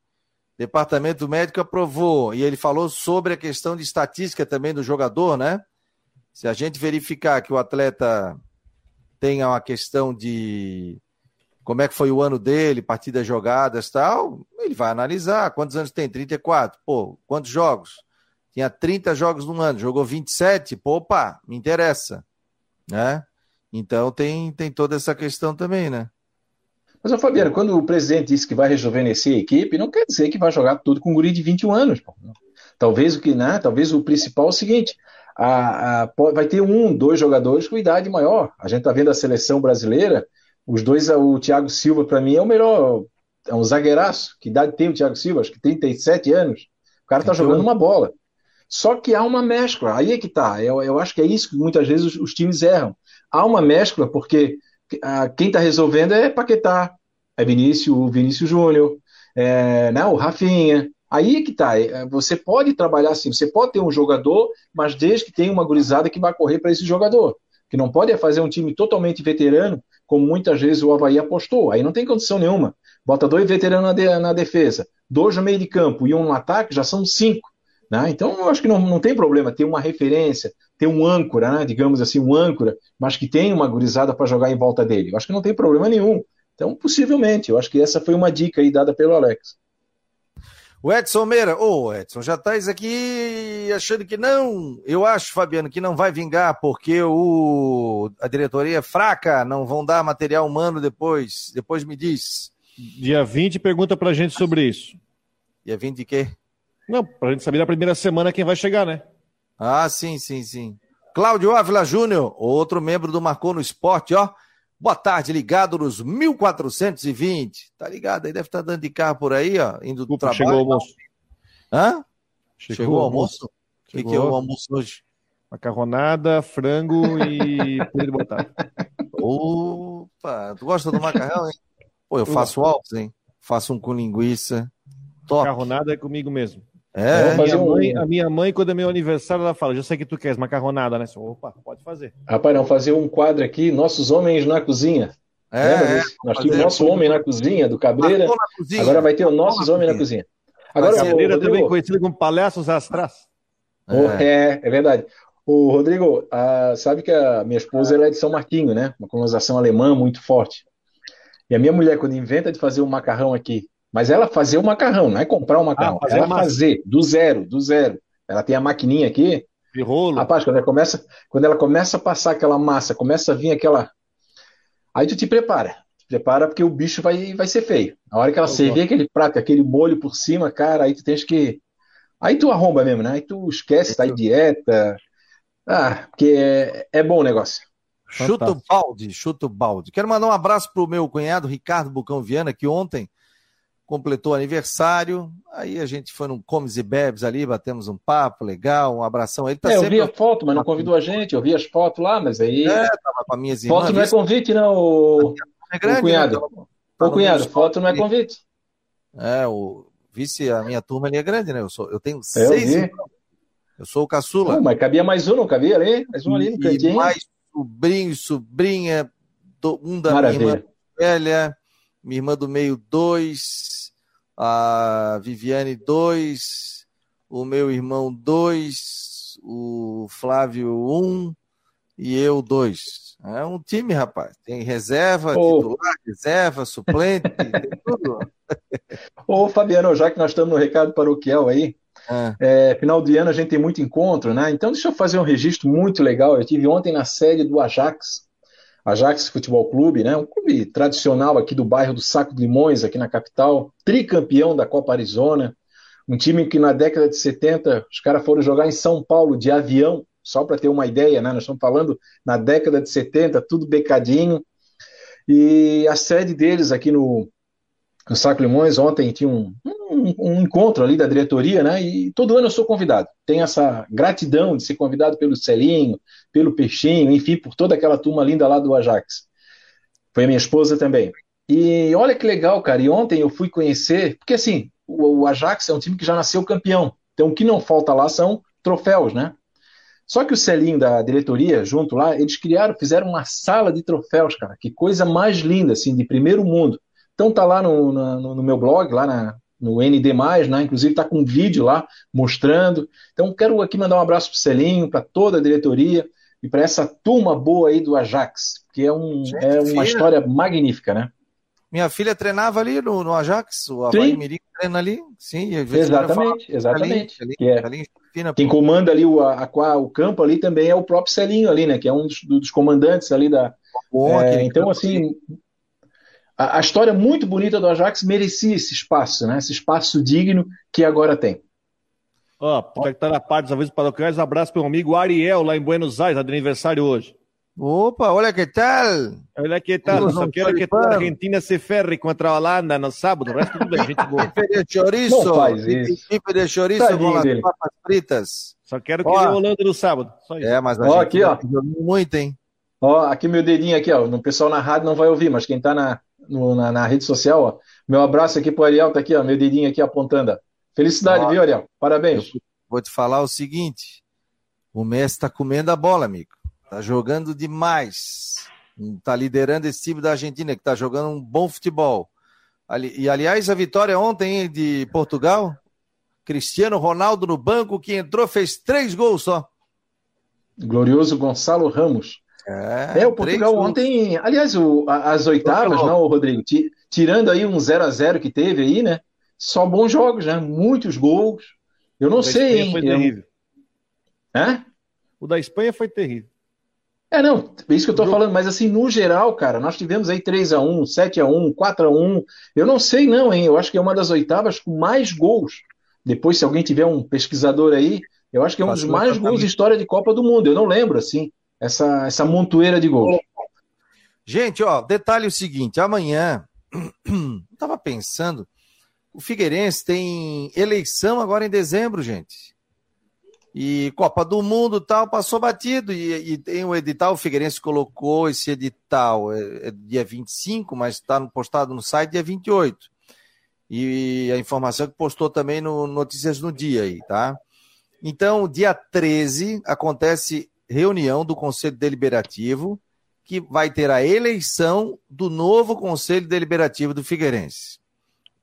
departamento médico aprovou, e ele falou sobre a questão de estatística também do jogador, né? Se a gente verificar que o atleta tenha uma questão de como é que foi o ano dele, partidas jogadas tal, ele vai analisar. Quantos anos tem? 34. Pô, quantos jogos? Tinha 30 jogos no ano, jogou 27. Pô, opa, me interessa. Né? Então tem, tem toda essa questão também, né? Mas, ô, Fabiano, quando o presidente disse que vai rejuvenescer a equipe, não quer dizer que vai jogar tudo com um guri de 21 anos. Pô. Talvez o que, né? Talvez o principal é o seguinte: a, a, vai ter um, dois jogadores com idade maior. A gente está vendo a seleção brasileira, os dois, o Thiago Silva, para mim, é o melhor, é um zagueiraço. Que idade tem o Thiago Silva? Acho que 37 anos. O cara está jogando uma bola. Só que há uma mescla, aí é que tá. Eu, eu acho que é isso que muitas vezes os, os times erram. Há uma mescla, porque a, quem está resolvendo é Paquetá, é Vinícius, o Vinícius Júnior, é, né, o Rafinha. Aí é que tá. É, você pode trabalhar assim, você pode ter um jogador, mas desde que tenha uma gurizada que vai correr para esse jogador. Que não pode é fazer um time totalmente veterano, como muitas vezes o Havaí apostou. Aí não tem condição nenhuma. Bota dois veteranos na, de, na defesa, dois no meio de campo e um no ataque, já são cinco. Né? Então, eu acho que não, não tem problema ter uma referência, ter um âncora, né? digamos assim, um âncora, mas que tem uma gurizada para jogar em volta dele. Eu acho que não tem problema nenhum. Então, possivelmente, eu acho que essa foi uma dica aí dada pelo Alex. O Edson Meira, ô oh, Edson, já estás aqui achando que não. Eu acho, Fabiano, que não vai vingar porque o, a diretoria é fraca, não vão dar material humano depois. Depois me diz. Dia 20 pergunta pra gente sobre isso. Dia 20 de quê? Não, pra gente saber na primeira semana quem vai chegar, né? Ah, sim, sim, sim. Cláudio Ávila Júnior, outro membro do Marcou no Esporte, ó. Boa tarde, ligado nos 1420. Tá ligado aí? Deve estar tá dando de carro por aí, ó, indo do Desculpa, trabalho. Chegou o almoço. Hã? Chegou, chegou o almoço? O que, que, é o almoço hoje? Macarronada, frango e purê de batata. Opa, tu gosta do macarrão, hein? Pô, eu faço altos, hein? Faço um com linguiça. Top. Macarronada é comigo mesmo. É, a minha, mãe, a minha mãe, quando é meu aniversário, ela fala: Já sei que tu queres macarronada, né? Opa, pode fazer. Rapaz, não, fazer um quadro aqui, Nossos Homens na Cozinha. É, é Nós tínhamos o Nosso Homem na Cozinha, do Cabreira. Agora vai ter o Nossos Homens na Cozinha. Agora, o Cabreira também conhecido como Palhaços Astras. É. é, é verdade. O Rodrigo, a, sabe que a minha esposa ela é de São Martinho, né? Uma colonização alemã muito forte. E a minha mulher, quando inventa de fazer um macarrão aqui, mas ela fazer o macarrão, não é comprar o macarrão, ah, fazer ela fazer do zero, do zero. Ela tem a maquininha aqui. De rolo. Rapaz, quando ela começa, quando ela começa a passar aquela massa, começa a vir aquela. Aí tu te prepara. Te prepara porque o bicho vai, vai ser feio. A hora que ela servir aquele prato, aquele molho por cima, cara, aí tu tens que. Aí tu arromba mesmo, né? Aí tu esquece, tá em dieta. Ah, porque é, é bom o negócio. Chuta o balde, chuta o balde. Quero mandar um abraço pro meu cunhado, Ricardo Bucão Viana, que ontem completou aniversário, aí a gente foi num comes e bebes ali, batemos um papo legal, um abração. Ele tá é, sempre... eu vi a foto, mas não convidou a gente, eu vi as fotos lá, mas aí... É, tava com as minhas irmãs. Foto não é convite, não, o, é grande, o cunhado. Né? O cunhado, foto não é convite. É, o vice, a minha turma ali é grande, né? Eu, sou, eu tenho eu seis irmãos. Eu sou o caçula. Não, mas cabia mais um, não cabia ali? Mais um ali no cantinho. E mais sobrinho, sobrinha, um da Maravilha. minha irmã velha, minha irmã do meio, dois, a Viviane, dois, o meu irmão, dois, o Flávio, um, e eu, dois. É um time, rapaz. Tem reserva, oh. titular, reserva, suplente, tem tudo. Ô, Fabiano, já que nós estamos no recado paroquial aí, é. É, final de ano a gente tem muito encontro, né? Então deixa eu fazer um registro muito legal. Eu tive ontem na sede do Ajax, Ajax Futebol Clube, né? Um clube tradicional aqui do bairro do Saco de Limões, aqui na capital, tricampeão da Copa Arizona. Um time que na década de 70 os caras foram jogar em São Paulo de avião, só para ter uma ideia, né? Nós estamos falando na década de 70, tudo becadinho. E a sede deles aqui no, no Saco Limões, ontem tinha um, um, um, encontro ali da diretoria, né? E todo ano eu sou convidado. Tenho essa gratidão de ser convidado pelo Celinho, pelo Peixinho, enfim, por toda aquela turma linda lá do Ajax. Foi a minha esposa também. E olha que legal, cara. E ontem eu fui conhecer, porque assim, o, o Ajax é um time que já nasceu campeão. Então o que não falta lá são troféus, né? Só que o Celinho da diretoria, junto lá, eles criaram, fizeram uma sala de troféus, cara. Que coisa mais linda, assim, de primeiro mundo. Então tá lá no, no, no meu blog, lá na, no ND+, né? Inclusive está com um vídeo lá mostrando. Então quero aqui mandar um abraço para o Celinho, para toda a diretoria e para essa turma boa aí do Ajax, que é, um, Gente, é uma filha. história magnífica, né? Minha filha treinava ali no, no Ajax, o Havaí Mirim treina ali, sim. Exatamente, exatamente. Ali, que é, ali, fina, quem comanda ali o, a, a, o campo ali também é o próprio Celinho ali, né? Que é um dos, dos comandantes ali da. Bom, é, então, assim, a, a, história muito bonita do Ajax merecia esse espaço, né? Esse espaço digno que agora tem. Ó, oh, tá, tá na parte dos avisos paroquiais, um abraço para o amigo Ariel, lá em Buenos Aires, tá de aniversário hoje. Opa, olha que tal. Olha que tal. Só quero que a Argentina se ferre contra a Holanda no sábado. O resto tudo bem, gente boa. Bife de isso. Bife de chouriço com as papas fritas. Só quero que ele Holanda no sábado. Só isso. É, mas a ó, aqui, ó. muito, hein? Ó, aqui meu dedinho aqui, ó. O pessoal na rádio não vai ouvir, mas quem tá na, no, na, na, rede social, ó. Meu abraço aqui pro Ariel, tá aqui, ó. Meu dedinho aqui apontando. Felicidade, ó, viu, Ariel? Parabéns. Vou te falar o seguinte: o Messi tá comendo a bola, amigo. Tá jogando demais. Tá liderando esse time da Argentina, que tá jogando um bom futebol. E, aliás, a vitória ontem de Portugal, Cristiano Ronaldo no banco, que entrou, fez três gols só. Glorioso Gonçalo Ramos. É, é o Portugal ontem. Aliás, o, as oitavas, não, Rodrigo? Tirando aí um 0 a 0 que teve aí, né? Só bons jogos, né? Muitos gols. Eu não sei, hein? Foi terrível. É? O da Espanha foi terrível. É, não, é isso que eu tô falando, mas assim, no geral, cara, nós tivemos aí 3x1, 7x1, 4x1. Eu não sei, não, hein? Eu acho que é uma das oitavas com mais gols. Depois, se alguém tiver um pesquisador aí, eu acho que é um dos mais gols de história de Copa do Mundo. Eu não lembro, assim, essa, essa montoeira de gols. Gente, ó, detalhe o seguinte: amanhã, eu tava pensando, o Figueirense tem eleição agora em dezembro, gente. E Copa do Mundo tal, passou batido. E, e tem o edital, o Figueirense colocou esse edital é, é dia 25, mas está postado no site dia 28. E a informação que postou também no Notícias no Dia aí, tá? Então, dia 13, acontece reunião do Conselho Deliberativo, que vai ter a eleição do novo Conselho Deliberativo do Figueirense.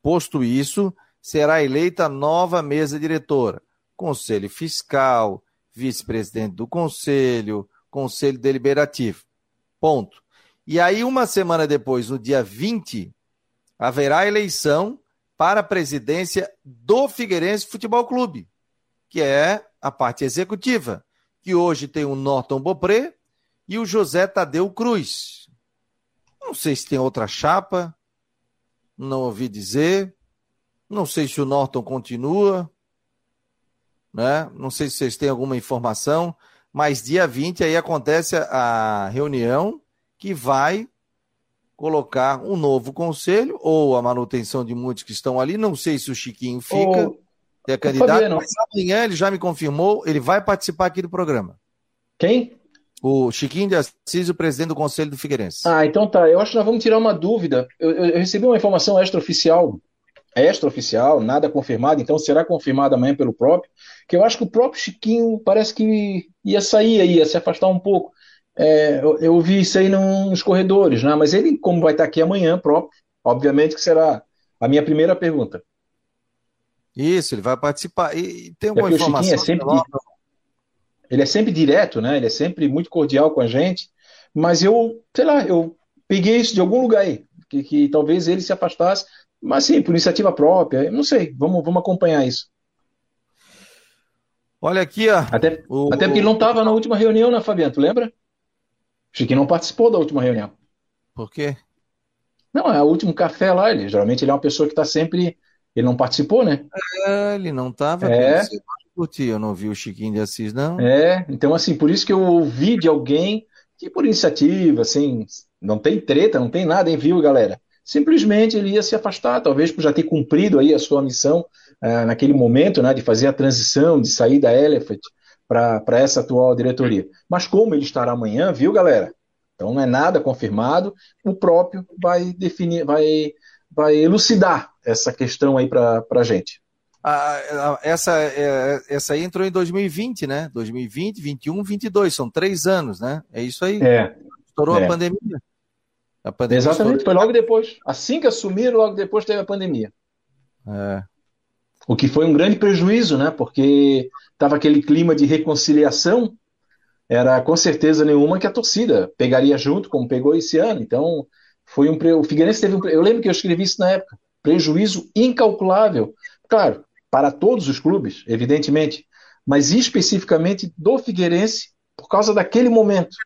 Posto isso, será eleita nova mesa diretora Conselho Fiscal, vice-presidente do Conselho, Conselho Deliberativo. Ponto. E aí, uma semana depois, no dia 20, haverá eleição para a presidência do Figueirense Futebol Clube, que é a parte executiva, que hoje tem o Norton Bopré e o José Tadeu Cruz. Não sei se tem outra chapa, não ouvi dizer. Não sei se o Norton continua né? Não sei se vocês têm alguma informação, mas dia 20 aí acontece a reunião que vai colocar um novo conselho ou a manutenção de muitos que estão ali. Não sei se o Chiquinho fica, o... é candidato, Fabiano. mas amanhã ele já me confirmou, ele vai participar aqui do programa. Quem? O Chiquinho de Assis, o presidente do Conselho do Figueirense. Ah, então tá. Eu acho que nós vamos tirar uma dúvida. Eu, eu, eu recebi uma informação extraoficial extraoficial, nada confirmado, então será confirmado amanhã pelo próprio, que eu acho que o próprio Chiquinho parece que ia sair aí, ia se afastar um pouco. É, eu, eu, vi isso aí nos corredores, né? mas ele, como vai estar aqui amanhã próprio, obviamente que será a minha primeira pergunta. Isso, ele vai participar. E tem uma é informação. O Chiquinho é sempre, ele é sempre direto, né? Ele é sempre muito cordial com a gente, mas eu, sei lá, eu peguei isso de algum lugar aí, que, que talvez ele se afastasse mas sim, por iniciativa própria, não sei, vamos, vamos acompanhar isso. Olha aqui, ó. Até, o... até porque ele não estava na última reunião, né, Fabiano? Tu lembra? Chiquinho não participou da última reunião. Por quê? Não, é o último café lá. Ele, geralmente ele é uma pessoa que está sempre. Ele não participou, né? É, ele não estava. É. Eu não vi o Chiquinho de Assis, não. É, então assim, por isso que eu ouvi de alguém que por iniciativa, assim, não tem treta, não tem nada, hein, viu, galera? simplesmente ele ia se afastar, talvez por já ter cumprido aí a sua missão uh, naquele momento, né, de fazer a transição, de sair da Elephant para essa atual diretoria. Mas como ele estará amanhã, viu, galera? Então não é nada confirmado, o próprio vai definir, vai, vai elucidar essa questão aí para a gente. Ah, essa, é, essa aí entrou em 2020, né? 2020, 21, 22, são três anos, né? É isso aí. É. Estourou é. a pandemia. Exatamente, foi logo depois. Assim que assumiram, logo depois teve a pandemia. É. O que foi um grande prejuízo, né? Porque estava aquele clima de reconciliação, era com certeza nenhuma que a torcida pegaria junto, como pegou esse ano. Então, foi um. O Figueirense teve um. Eu lembro que eu escrevi isso na época. Prejuízo incalculável. Claro, para todos os clubes, evidentemente, mas especificamente do Figueirense, por causa daquele momento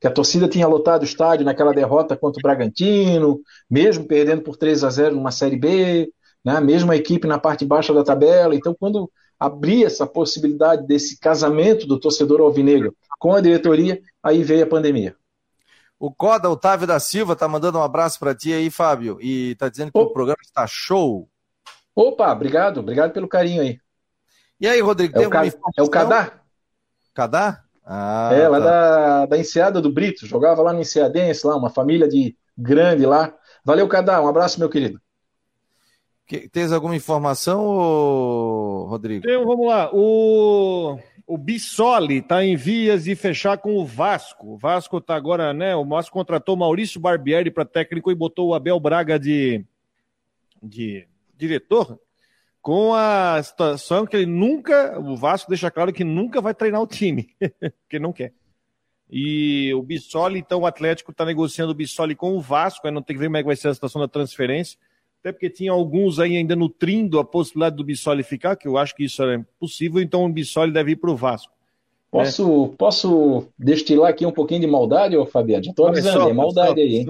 que a torcida tinha lotado o estádio naquela derrota contra o Bragantino, mesmo perdendo por 3 a 0 numa Série B, né? mesmo a equipe na parte baixa da tabela. Então, quando abria essa possibilidade desse casamento do torcedor alvinegro com a diretoria, aí veio a pandemia. O Coda Otávio da Silva tá mandando um abraço para ti aí, Fábio, e tá dizendo que o programa está show. Opa, obrigado, obrigado pelo carinho aí. E aí, Rodrigo, é, o, é o Cadá? Cadá? Ah, é, lá tá. da, da Enseada do Brito, jogava lá no Enseadense, lá, uma família de grande lá. Valeu, Cadá, um abraço, meu querido. Que, tens alguma informação, Rodrigo? Então, vamos lá. O, o Bissoli está em vias de fechar com o Vasco. O Vasco está agora, né? O Vasco contratou Maurício Barbieri para técnico e botou o Abel Braga de, de diretor com a situação que ele nunca, o Vasco deixa claro que nunca vai treinar o time, porque não quer. E o Bissoli, então o Atlético está negociando o Bissoli com o Vasco, aí não tem que ver como é que vai ser a situação da transferência, até porque tinha alguns aí ainda nutrindo a possibilidade do Bissoli ficar, que eu acho que isso é possível, então o Bissoli deve ir para o Vasco. Posso, é. posso destilar aqui um pouquinho de maldade, ô Fabiano? Já estou avisando, é maldade aí, hein?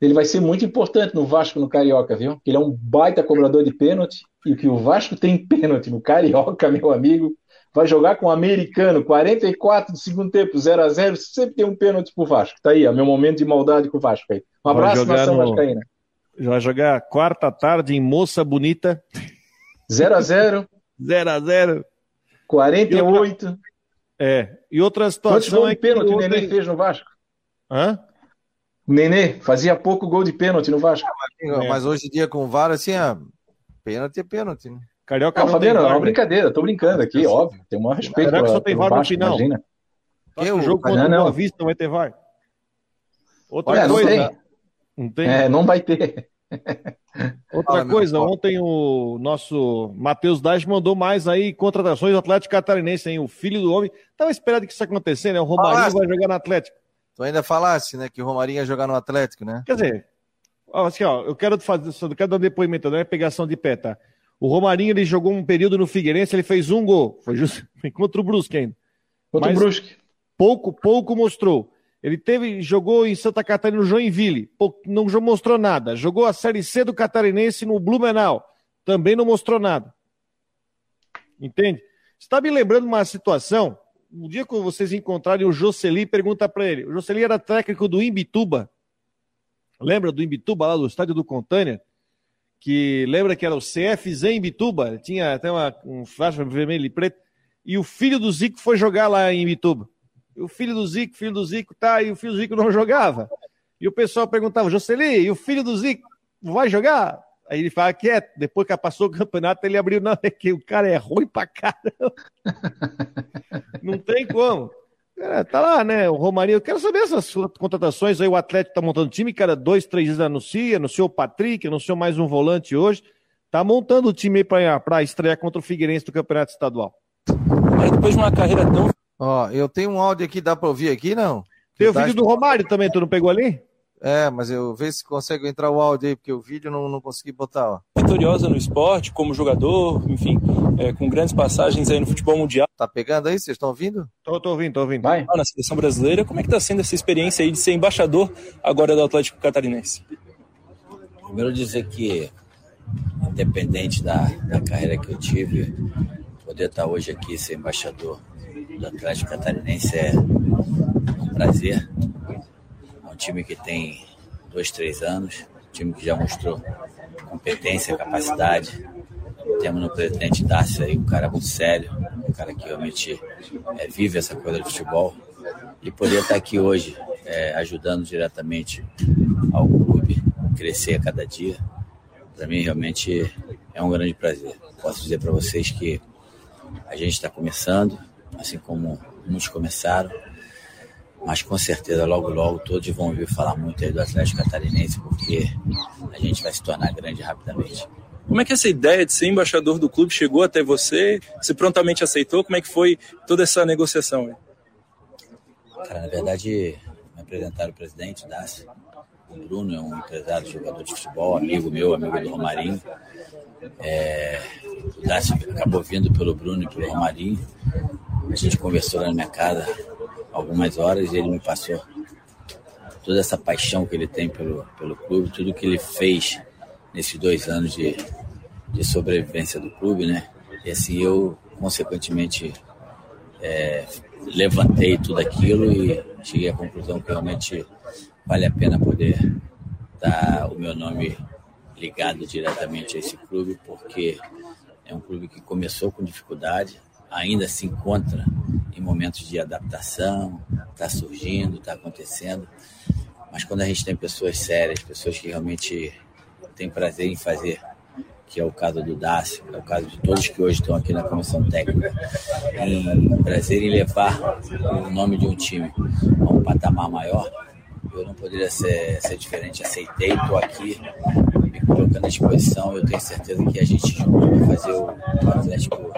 Ele vai ser muito importante no Vasco, no Carioca, viu? Ele é um baita cobrador de pênalti, e que o Vasco tem pênalti no Carioca, meu amigo, vai jogar com o americano, 44 do segundo tempo, 0 a 0 sempre tem um pênalti pro Vasco. Tá aí, meu momento de maldade com o Vasco aí. Um abraço, nação no... vascaína. Vai jogar quarta tarde em Moça Bonita. 0 a 0 0 a 0 48. Outra... É, e outra situação Quantos é que pênalti o Nenê fez no Vasco? Hã? Nenê fazia pouco gol de pênalti no Vasco. mas, mas hoje em dia com o VAR, assim, é Pênalti é pênalti, né? Carioca não, não Fabiano, é uma brincadeira, tô brincando aqui, óbvio. Tem um respeito. Será que só tem VAR no final? Imagina. Que o jogo contra não, o Boa Vista não vai ter VAR. Outra é, coisa. Não tem. não. É, não vai ter. Outra Fala, coisa, ontem o nosso Matheus Dage mandou mais aí contratações do Atlético Catarinense, hein? O filho do homem. Tava esperando que isso acontecesse, né? O Romarinho Falasse. vai jogar no Atlético. Tu ainda falasse, né? Que o Romarinho ia jogar no Atlético, né? Quer dizer, assim, ó, eu quero fazer, eu quero dar um depoimento, não é pegação de pé, tá? O Romarinho, ele jogou um período no Figueirense, ele fez um gol. Foi justo contra o Brusque ainda. Contra Mas o Brusque. Pouco, pouco mostrou. Ele teve, jogou em Santa Catarina no Joinville, não mostrou nada. Jogou a Série C do Catarinense no Blumenau, também não mostrou nada. Entende? Está me lembrando uma situação, um dia que vocês encontrarem o Jocely, pergunta para ele. O Jocely era técnico do Imbituba, Lembra do Imbituba, lá do estádio do Contânia? Que lembra que era o CFZ Imbituba? Tinha até uma, um faixa vermelho e preto. E o filho do Zico foi jogar lá em Imbituba. O filho do Zico, filho do Zico, tá, e o filho do Zico não jogava. E o pessoal perguntava, Jocely, e o filho do Zico vai jogar? Aí ele fala quieto. É, depois que passou o campeonato, ele abriu, não, é que o cara é ruim pra caramba. não tem como. É, tá lá, né? O Romarinho. Eu quero saber essas contratações aí. O Atlético tá montando time, cada dois, três dias anuncia, anunciou o Patrick, anunciou mais um volante hoje. Tá montando o time aí pra, pra estrear contra o Figueirense do Campeonato Estadual. Aí depois de uma carreira tão. Ó, eu tenho um áudio aqui, dá pra ouvir aqui, não? Tem o vídeo do Romário também, tu não pegou ali? É, mas eu vejo se consigo entrar o áudio aí, porque o vídeo não, não consegui botar, ó. Vitoriosa no esporte, como jogador, enfim, é, com grandes passagens aí no futebol mundial. Tá pegando aí? Vocês estão ouvindo? Tô, tô ouvindo, tô ouvindo. Vai. Na seleção brasileira, como é que tá sendo essa experiência aí de ser embaixador agora do Atlético Catarinense? Primeiro dizer que, independente da, da carreira que eu tive, poder estar hoje aqui ser embaixador do Atlético Catarinense é um prazer um time que tem dois, três anos, um time que já mostrou competência, capacidade. Temos no presidente Dácio aí um cara muito sério, um cara que realmente é, vive essa coisa do futebol. E poder estar aqui hoje é, ajudando diretamente ao clube crescer a cada dia, para mim realmente é um grande prazer. Posso dizer para vocês que a gente está começando, assim como muitos começaram, mas com certeza logo logo todos vão ouvir falar muito aí do Atlético Catarinense, porque a gente vai se tornar grande rapidamente. Como é que essa ideia de ser embaixador do clube chegou até você? Você prontamente aceitou? Como é que foi toda essa negociação? Cara, na verdade, me apresentaram o presidente, Dácio. O Bruno é um empresário, jogador de futebol, amigo meu, amigo do Romarinho. É, o Dácio acabou vindo pelo Bruno e pelo Romarinho. A gente conversou lá na minha casa, algumas horas e ele me passou toda essa paixão que ele tem pelo, pelo clube, tudo que ele fez nesses dois anos de, de sobrevivência do clube, né? E assim eu, consequentemente, é, levantei tudo aquilo e cheguei à conclusão que realmente vale a pena poder dar o meu nome ligado diretamente a esse clube, porque é um clube que começou com dificuldade, ainda se encontra em momentos de adaptação, está surgindo, está acontecendo. Mas quando a gente tem pessoas sérias, pessoas que realmente têm prazer em fazer, que é o caso do Dácio, é o caso de todos que hoje estão aqui na comissão técnica, em prazer em levar o nome de um time a um patamar maior, eu não poderia ser, ser diferente. Aceitei, estou aqui me colocando à disposição. Eu tenho certeza que a gente junto vai fazer o, o Atlético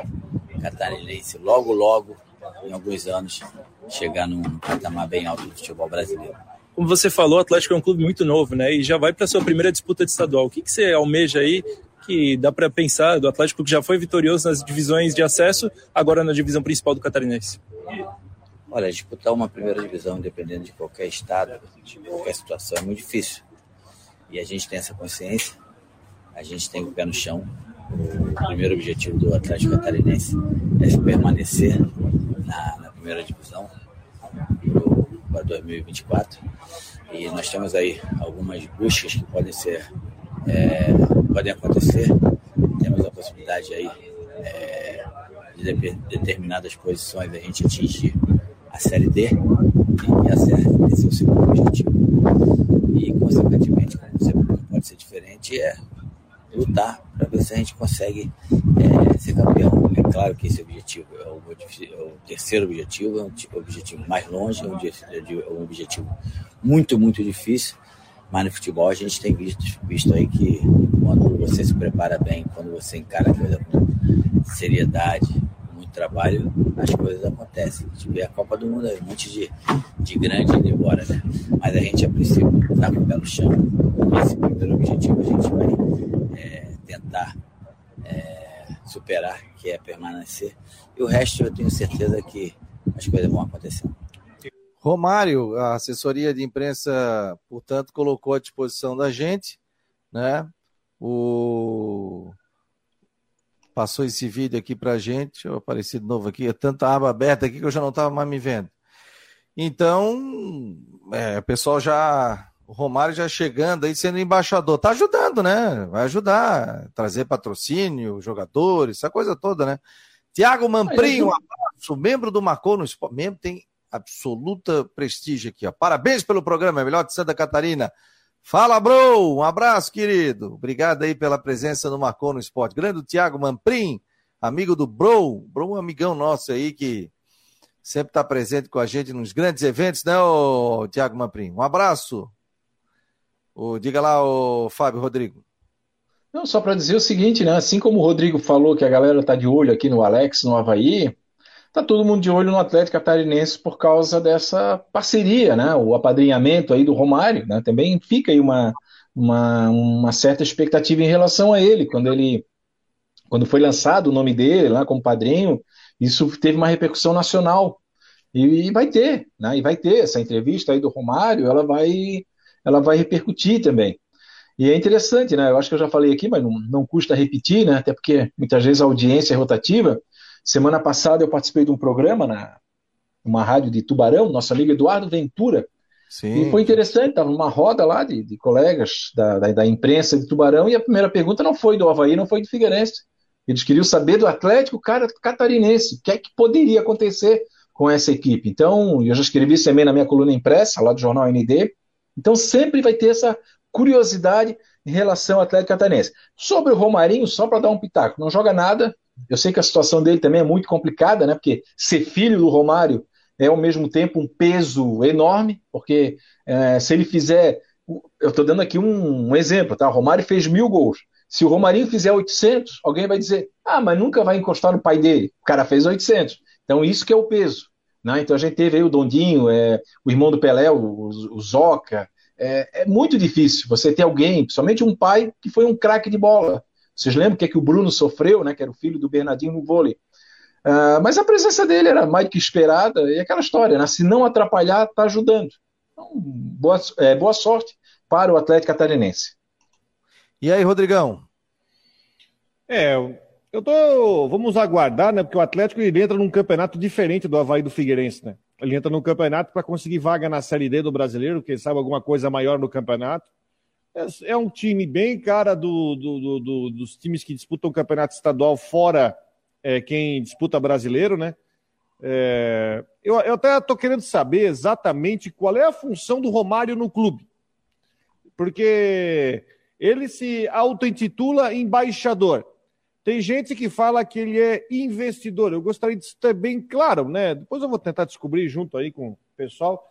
Catarinense logo, logo, em alguns anos, chegar num patamar bem alto do futebol brasileiro. Como você falou, o Atlético é um clube muito novo, né? E já vai para sua primeira disputa de estadual. O que, que você almeja aí que dá para pensar do Atlético que já foi vitorioso nas divisões de acesso, agora na divisão principal do Catarinense? Olha, disputar uma primeira divisão, dependendo de qualquer estado, de qualquer situação, é muito difícil. E a gente tem essa consciência, a gente tem o pé no chão. O primeiro objetivo do Atlético Catarinense é permanecer na, na primeira divisão para 2024. E nós temos aí algumas buscas que podem ser, é, podem acontecer. Temos a possibilidade aí é, de determinadas posições a gente atingir a Série D, e esse é o segundo objetivo. E, consequentemente, como não pode ser diferente, é lutar para ver se a gente consegue é, ser campeão. É claro que esse objetivo é o, é o terceiro objetivo, é um objetivo mais longe, é um, é um objetivo muito, muito difícil. Mas no futebol a gente tem visto, visto aí que quando você se prepara bem, quando você encara a coisa com seriedade, trabalho, as coisas acontecem. A gente vê a Copa do Mundo, um monte de, de grande indo embora, né? Mas a gente, a princípio, está com o pé no chão. Esse primeiro objetivo a gente vai é, tentar é, superar, que é permanecer. E o resto eu tenho certeza que as coisas vão acontecendo. Romário, a assessoria de imprensa, portanto, colocou à disposição da gente, né? O passou esse vídeo aqui pra gente. Deixa eu aparecer de novo aqui. É tanta aba aberta aqui que eu já não estava mais me vendo. Então, é, o pessoal já. O Romário já chegando aí sendo embaixador. Tá ajudando, né? Vai ajudar. Trazer patrocínio, jogadores, essa coisa toda, né? Tiago Mamprinho, um abraço, membro do Marcou no Esporte. Membro tem absoluta prestígio aqui, ó. Parabéns pelo programa, é melhor de Santa Catarina. Fala, bro! Um abraço, querido. Obrigado aí pela presença no Marcou no Esporte. Grande Thiago Mamprim, amigo do Bro. Bro, um amigão nosso aí que sempre está presente com a gente nos grandes eventos, né, ô, Thiago Mamprim? Um abraço. O, diga lá, o Fábio Rodrigo. Não, só para dizer o seguinte, né? Assim como o Rodrigo falou que a galera tá de olho aqui no Alex, no Havaí, tá todo mundo de olho no Atlético Catarinense por causa dessa parceria, né? O apadrinhamento aí do Romário, né? Também fica aí uma, uma, uma certa expectativa em relação a ele, quando ele quando foi lançado o nome dele lá como padrinho, isso teve uma repercussão nacional. E, e vai ter, né? E vai ter essa entrevista aí do Romário, ela vai ela vai repercutir também. E é interessante, né? Eu acho que eu já falei aqui, mas não, não custa repetir, né? Até porque muitas vezes a audiência é rotativa. Semana passada eu participei de um programa na uma rádio de Tubarão, nosso amigo Eduardo Ventura. Sim. E foi interessante, estava numa roda lá de, de colegas da, da, da, imprensa de Tubarão, e a primeira pergunta não foi do Havaí, não foi do Figueirense. Eles queriam saber do Atlético cara, catarinense, o que é que poderia acontecer com essa equipe. Então, eu já escrevi isso também na minha coluna impressa, lá do jornal ND. Então, sempre vai ter essa curiosidade em relação ao Atlético Catarinense. Sobre o Romarinho, só para dar um pitaco, não joga nada, eu sei que a situação dele também é muito complicada, né? Porque ser filho do Romário é ao mesmo tempo um peso enorme, porque é, se ele fizer. Eu estou dando aqui um, um, exemplo, tá? O Romário fez mil gols. Se o Romarinho fizer 800, alguém vai dizer: ah, mas nunca vai encostar no pai dele. O cara fez 800. Então, isso que é o peso. Né? Então, a gente teve aí o Dondinho, é, o irmão do Pelé, o, o Zoca. É, é muito difícil você ter alguém, principalmente um pai, que foi um craque de bola. Vocês lembram o que, é que o Bruno sofreu, né? Que era o filho do Bernardinho no vôlei. Uh, mas a presença dele era mais que esperada e aquela história, né? Se não atrapalhar, está ajudando. Então, boa, é, boa sorte para o Atlético Catarinense. E aí, Rodrigão? É, eu tô. Vamos aguardar, né? Porque o Atlético ele entra num campeonato diferente do Havaí do Figueirense, né? Ele entra num campeonato para conseguir vaga na Série D do brasileiro, quem sabe alguma coisa maior no campeonato. É, é um time bem cara do, do, do, dos times que disputam o campeonato estadual fora é, quem disputa brasileiro, né? É, eu, eu até estou querendo saber exatamente qual é a função do Romário no clube. Porque ele se auto-intitula embaixador. Tem gente que fala que ele é investidor. Eu gostaria de ter bem claro, né? Depois eu vou tentar descobrir junto aí com o pessoal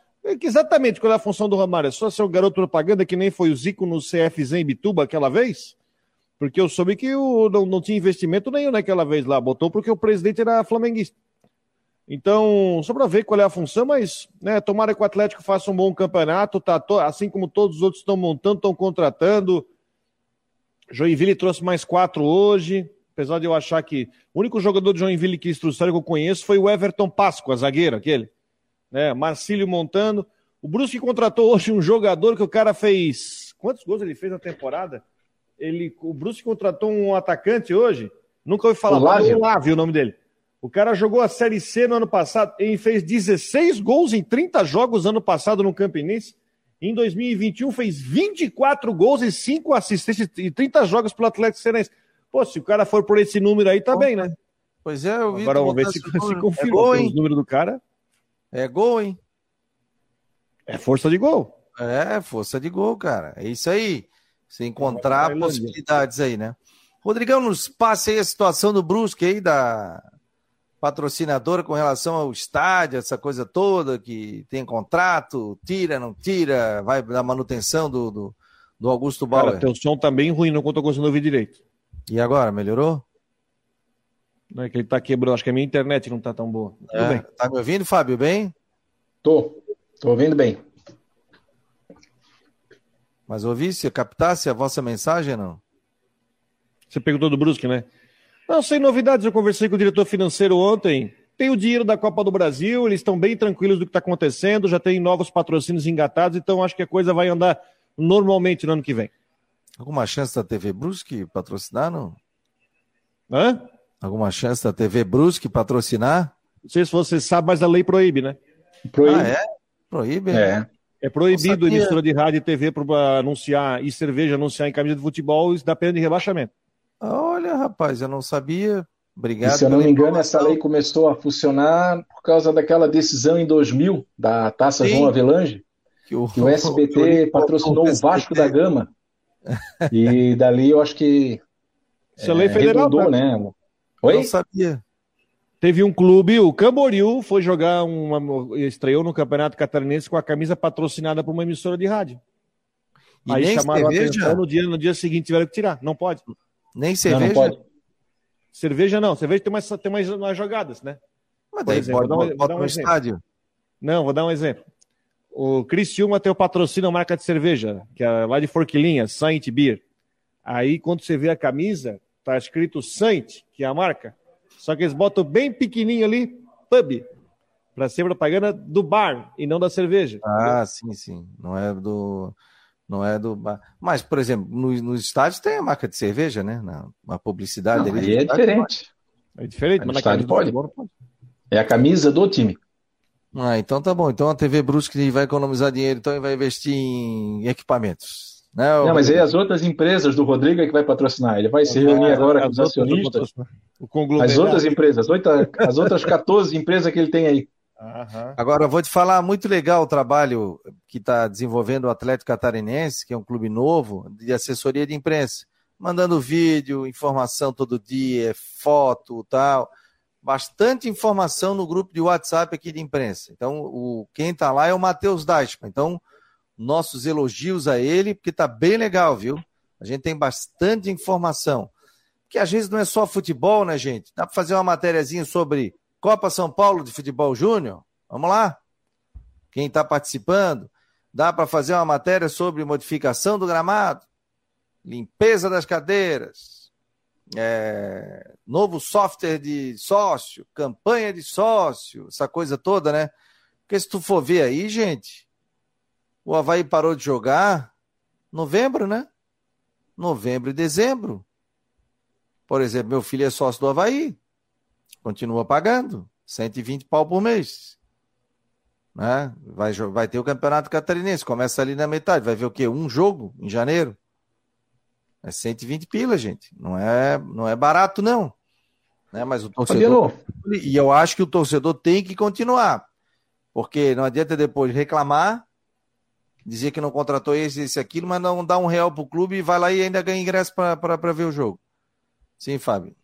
exatamente qual é a função do Romário. É só ser um garoto propaganda que nem foi o Zico no CFZ em Bituba aquela vez? Porque eu soube que o, não, não tinha investimento nenhum naquela vez lá. Botou porque o presidente era flamenguista. Então, só para ver qual é a função, mas né, tomara que o Atlético faça um bom campeonato, tá, to, assim como todos os outros estão montando, estão contratando. Joinville trouxe mais quatro hoje, apesar de eu achar que o único jogador de Joinville que que eu conheço foi o Everton Páscoa, zagueiro, aquele. Né, Marcílio montando. O Brusque contratou hoje um jogador que o cara fez. Quantos gols ele fez na temporada? Ele, o Brusque contratou um atacante hoje. Nunca ouvi falar. O Lávio. Lávio, o nome dele. O cara jogou a Série C no ano passado e fez 16 gols em 30 jogos ano passado no Campinense. Em 2021 fez 24 gols e 5 assistências e 30 jogos pelo Atlético Cearense. Pô, se o cara for por esse número aí, tá bem, né? Pois é, eu vi. Agora vamos ver se, se confirma é gol, o número do cara. É gol, hein? É força de gol. É, força de gol, cara. É isso aí. Se encontrar possibilidades aí, né? Rodrigão, nos passe aí a situação do Brusque aí, da, patrocinadora com relação ao estádio, essa coisa toda, que tem contrato, tira, não tira, vai dar manutenção do, do, do Augusto Bauer. Cara, teu som tá bem ruim, não estou conseguindo ouvir direito. E agora, melhorou? Não é que ele tá quebrando, acho que a minha internet não tá tão boa. É, bem. Tá me ouvindo, Fábio, bem? Tô, tô ouvindo bem. Mas ouvisse, captasse a vossa mensagem, não? Você perguntou do Brusque, né? Não, sem novidades, eu conversei com o diretor financeiro ontem. Tem o dinheiro da Copa do Brasil, eles estão bem tranquilos do que está acontecendo, já tem novos patrocínios engatados, então acho que a coisa vai andar normalmente no ano que vem. Alguma chance da TV Brusque patrocinar, não? Hã? Alguma chance da TV Brusque patrocinar? Não sei se você sabe, mas a lei proíbe, né? Proíbe. Ah, é? Proíbe? É. É proibido emissora de rádio e TV para anunciar e cerveja anunciar em camisa de futebol, isso dá pena de rebaixamento. Olha, rapaz, eu não sabia. Obrigado. E, se eu não me engano, essa lei começou a funcionar por causa daquela decisão em 2000 da Taça Sim. João Avelange, que o, que o SBT o, patrocinou o, Vasco da Gama. E dali eu acho que isso é, lei federal, redundou, tá? né? Oi? Não sabia. Teve um clube, o Camboriú, foi jogar uma. estreou no Campeonato Catarinense com a camisa patrocinada por uma emissora de rádio. E Aí chamaram a atenção no dia, no dia seguinte tiveram que tirar. Não pode. Nem cerveja? Não, não pode. Cerveja não. Cerveja tem mais, tem mais, mais jogadas, né? Mas daí exemplo, pode, vou dar um, um estádio. Não, vou dar um exemplo. O Criciúma tem o patrocínio marca de cerveja, que é lá de Forquilinha, Saint Beer. Aí, quando você vê a camisa, tá escrito Saint, que é a marca. Só que eles botam bem pequenininho ali, pub, para ser propaganda do bar e não da cerveja. Ah, entendeu? sim, sim. Não é do não é do. Mas, por exemplo, nos, nos estádios tem a marca de cerveja, né? Na, uma publicidade não, ali. é diferente. É diferente, mas, mas na estádio pode. pode. É a camisa do time. Ah, então tá bom. Então a TV Brusque vai economizar dinheiro então e vai investir em equipamentos. Né, não, mas aí as outras empresas do Rodrigo é que vai patrocinar. Ele vai se reunir ah, agora com os acionistas. As outras empresas, as outras 14 empresas que ele tem aí. Uhum. Agora, eu vou te falar, muito legal o trabalho que está desenvolvendo o Atlético Catarinense, que é um clube novo, de assessoria de imprensa. Mandando vídeo, informação todo dia, foto tal. Bastante informação no grupo de WhatsApp aqui de imprensa. Então, o, quem está lá é o Matheus Dashman. Então, nossos elogios a ele, porque está bem legal, viu? A gente tem bastante informação. Que às vezes não é só futebol, né, gente? Dá para fazer uma matériazinha sobre Copa São Paulo de Futebol Júnior. Vamos lá? Quem está participando? Dá para fazer uma matéria sobre modificação do gramado, limpeza das cadeiras, é, novo software de sócio, campanha de sócio, essa coisa toda, né? Porque se tu for ver aí, gente, o Havaí parou de jogar novembro, né? Novembro e dezembro. Por exemplo, meu filho é sócio do Havaí, continua pagando 120 pau por mês. Né? Vai, vai ter o Campeonato Catarinense, começa ali na metade, vai ver o quê? Um jogo em janeiro. É 120 pila, gente. Não é, não é barato, não. Né? Mas o torcedor. E eu acho que o torcedor tem que continuar. Porque não adianta depois reclamar, dizer que não contratou esse, esse, aquilo, mas não dá um real pro clube e vai lá e ainda ganha ingresso para ver o jogo. Sim, Fábio.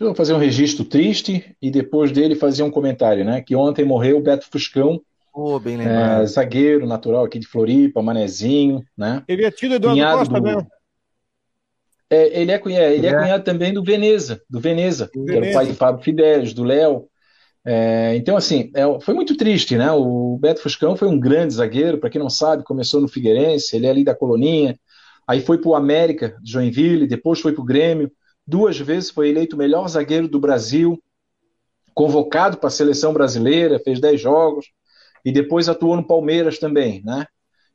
Vou fazer um registro triste e depois dele fazer um comentário, né? Que ontem morreu o Beto Fuscão, oh, bem lembrado. É, zagueiro natural aqui de Floripa, Manezinho, né? Ele é tido Eduardo Cunhado Costa, do... né? É, ele é, cunhado, ele é. é cunhado também do Veneza, do Veneza, Veneza. que era o pai de Fábio Fidelis, do Léo. É, então, assim, é, foi muito triste, né? O Beto Fuscão foi um grande zagueiro, para quem não sabe, começou no Figueirense, ele é ali da Coloninha, aí foi para o América Joinville, depois foi para o Grêmio, duas vezes foi eleito o melhor zagueiro do Brasil, convocado para a seleção brasileira, fez 10 jogos, e depois atuou no Palmeiras também, né?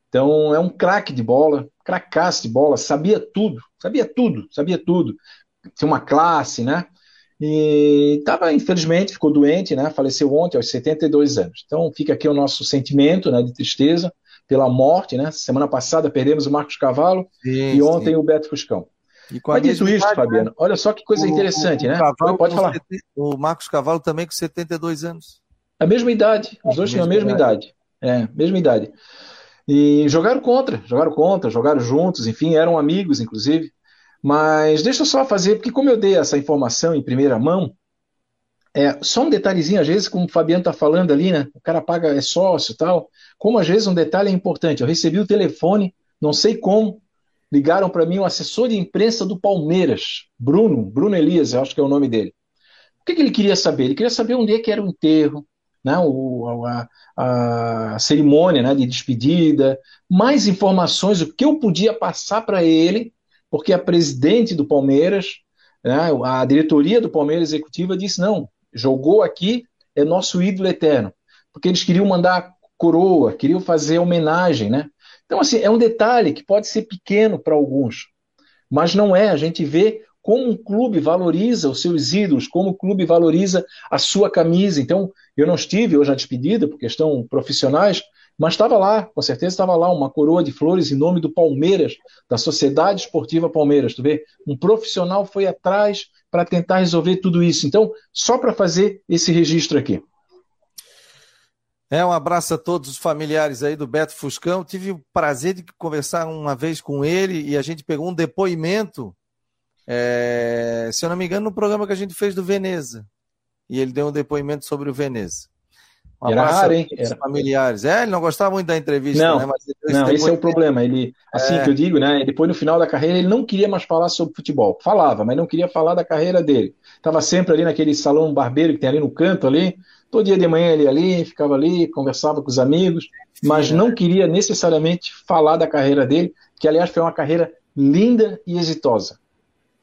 Então é um craque de bola, cracasse de bola, sabia tudo, sabia tudo, sabia tudo. Tinha uma classe, né? E estava, infelizmente, ficou doente, né? Faleceu ontem, aos 72 anos. Então fica aqui o nosso sentimento né, de tristeza pela morte, né? Semana passada perdemos o Marcos Cavallo sim, e ontem sim. o Beto Fuscão. E com Mas dito isso, Fabiano, né? olha só que coisa o, interessante, o, o né? Cavalo Pode falar. O Marcos Cavallo também com 72 anos. A mesma idade, os dois tinham a mesma idade. idade. É, mesma idade. E jogaram contra, jogaram contra, jogaram juntos, enfim, eram amigos, inclusive. Mas deixa eu só fazer, porque como eu dei essa informação em primeira mão, é, só um detalhezinho, às vezes, como o Fabiano está falando ali, né? O cara paga, é sócio tal. Como às vezes um detalhe é importante. Eu recebi o telefone, não sei como, ligaram para mim o assessor de imprensa do Palmeiras, Bruno, Bruno Elias, acho que é o nome dele. O que, que ele queria saber? Ele queria saber onde é que era o enterro, né, o, a, a, cerimônia né, de despedida, mais informações, o que eu podia passar para ele, porque a presidente do Palmeiras, né, a diretoria do Palmeiras executiva disse: não, jogou aqui, é nosso ídolo eterno. Porque eles queriam mandar coroa, queriam fazer homenagem, né? Então, assim, é um detalhe que pode ser pequeno para alguns, mas não é. A gente vê como um clube valoriza os seus ídolos, como o clube valoriza a sua camisa. Então, eu não estive hoje na despedida, por questão profissionais, mas estava lá, com certeza estava lá, uma coroa de flores em nome do Palmeiras, da Sociedade Esportiva Palmeiras. Tu vê? Um profissional foi atrás para tentar resolver tudo isso. Então, só para fazer esse registro aqui. É, um abraço a todos os familiares aí do Beto Fuscão. Tive o prazer de conversar uma vez com ele e a gente pegou um depoimento é, se eu não me engano, no programa que a gente fez do Veneza. E ele deu um depoimento sobre o Veneza. Um era raro, hein? Era... familiares. É, ele não gostava muito da entrevista, não, né? Mas não, esse é o problema. Ele, assim é... que eu digo, né? Depois no final da carreira, ele não queria mais falar sobre futebol. Falava, mas não queria falar da carreira dele. Estava sempre ali naquele salão barbeiro que tem ali no canto ali. Todo dia de manhã ele ali, ficava ali, conversava com os amigos, mas Sim, não queria necessariamente falar da carreira dele, que aliás foi uma carreira linda e exitosa.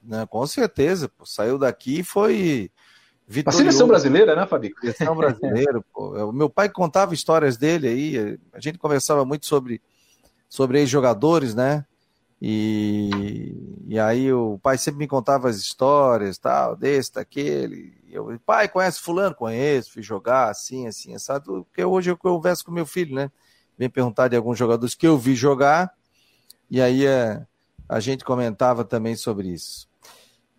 Né? Com certeza, pô. saiu daqui e foi. A seleção brasileira, né, Fabi? Seleção brasileira, pô. O meu pai contava histórias dele aí, a gente conversava muito sobre, sobre ex-jogadores, né? E, e aí o pai sempre me contava as histórias, tal, desse, daquele. Eu, pai, conhece fulano? Conheço, fui jogar assim, assim, sabe? Porque hoje eu converso com meu filho, né? Vem perguntar de alguns jogadores que eu vi jogar, e aí é, a gente comentava também sobre isso.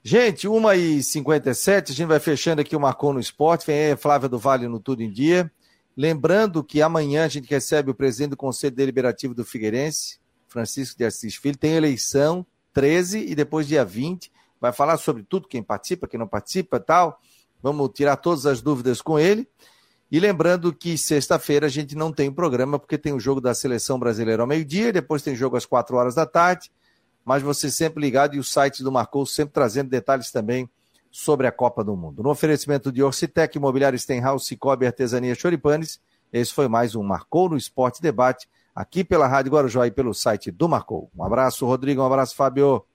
Gente, 1h57, a gente vai fechando aqui o Marcou no Esporte. Vem aí Flávia do Vale no Tudo em Dia. Lembrando que amanhã a gente recebe o presidente do Conselho Deliberativo do Figueirense, Francisco de Assis Filho. Tem eleição 13 e depois dia 20. Vai falar sobre tudo, quem participa, quem não participa tal. Vamos tirar todas as dúvidas com ele. E lembrando que sexta-feira a gente não tem programa, porque tem o jogo da Seleção Brasileira ao meio-dia, depois tem jogo às 4 horas da tarde mas você sempre ligado e o site do Marcou sempre trazendo detalhes também sobre a Copa do Mundo. No oferecimento de Orcitec, Imobiliário Stenhouse, Cicobi, Artesania Choripanes, esse foi mais um Marcou no Esporte Debate, aqui pela Rádio Guarujá e pelo site do Marcou. Um abraço, Rodrigo, um abraço, Fábio.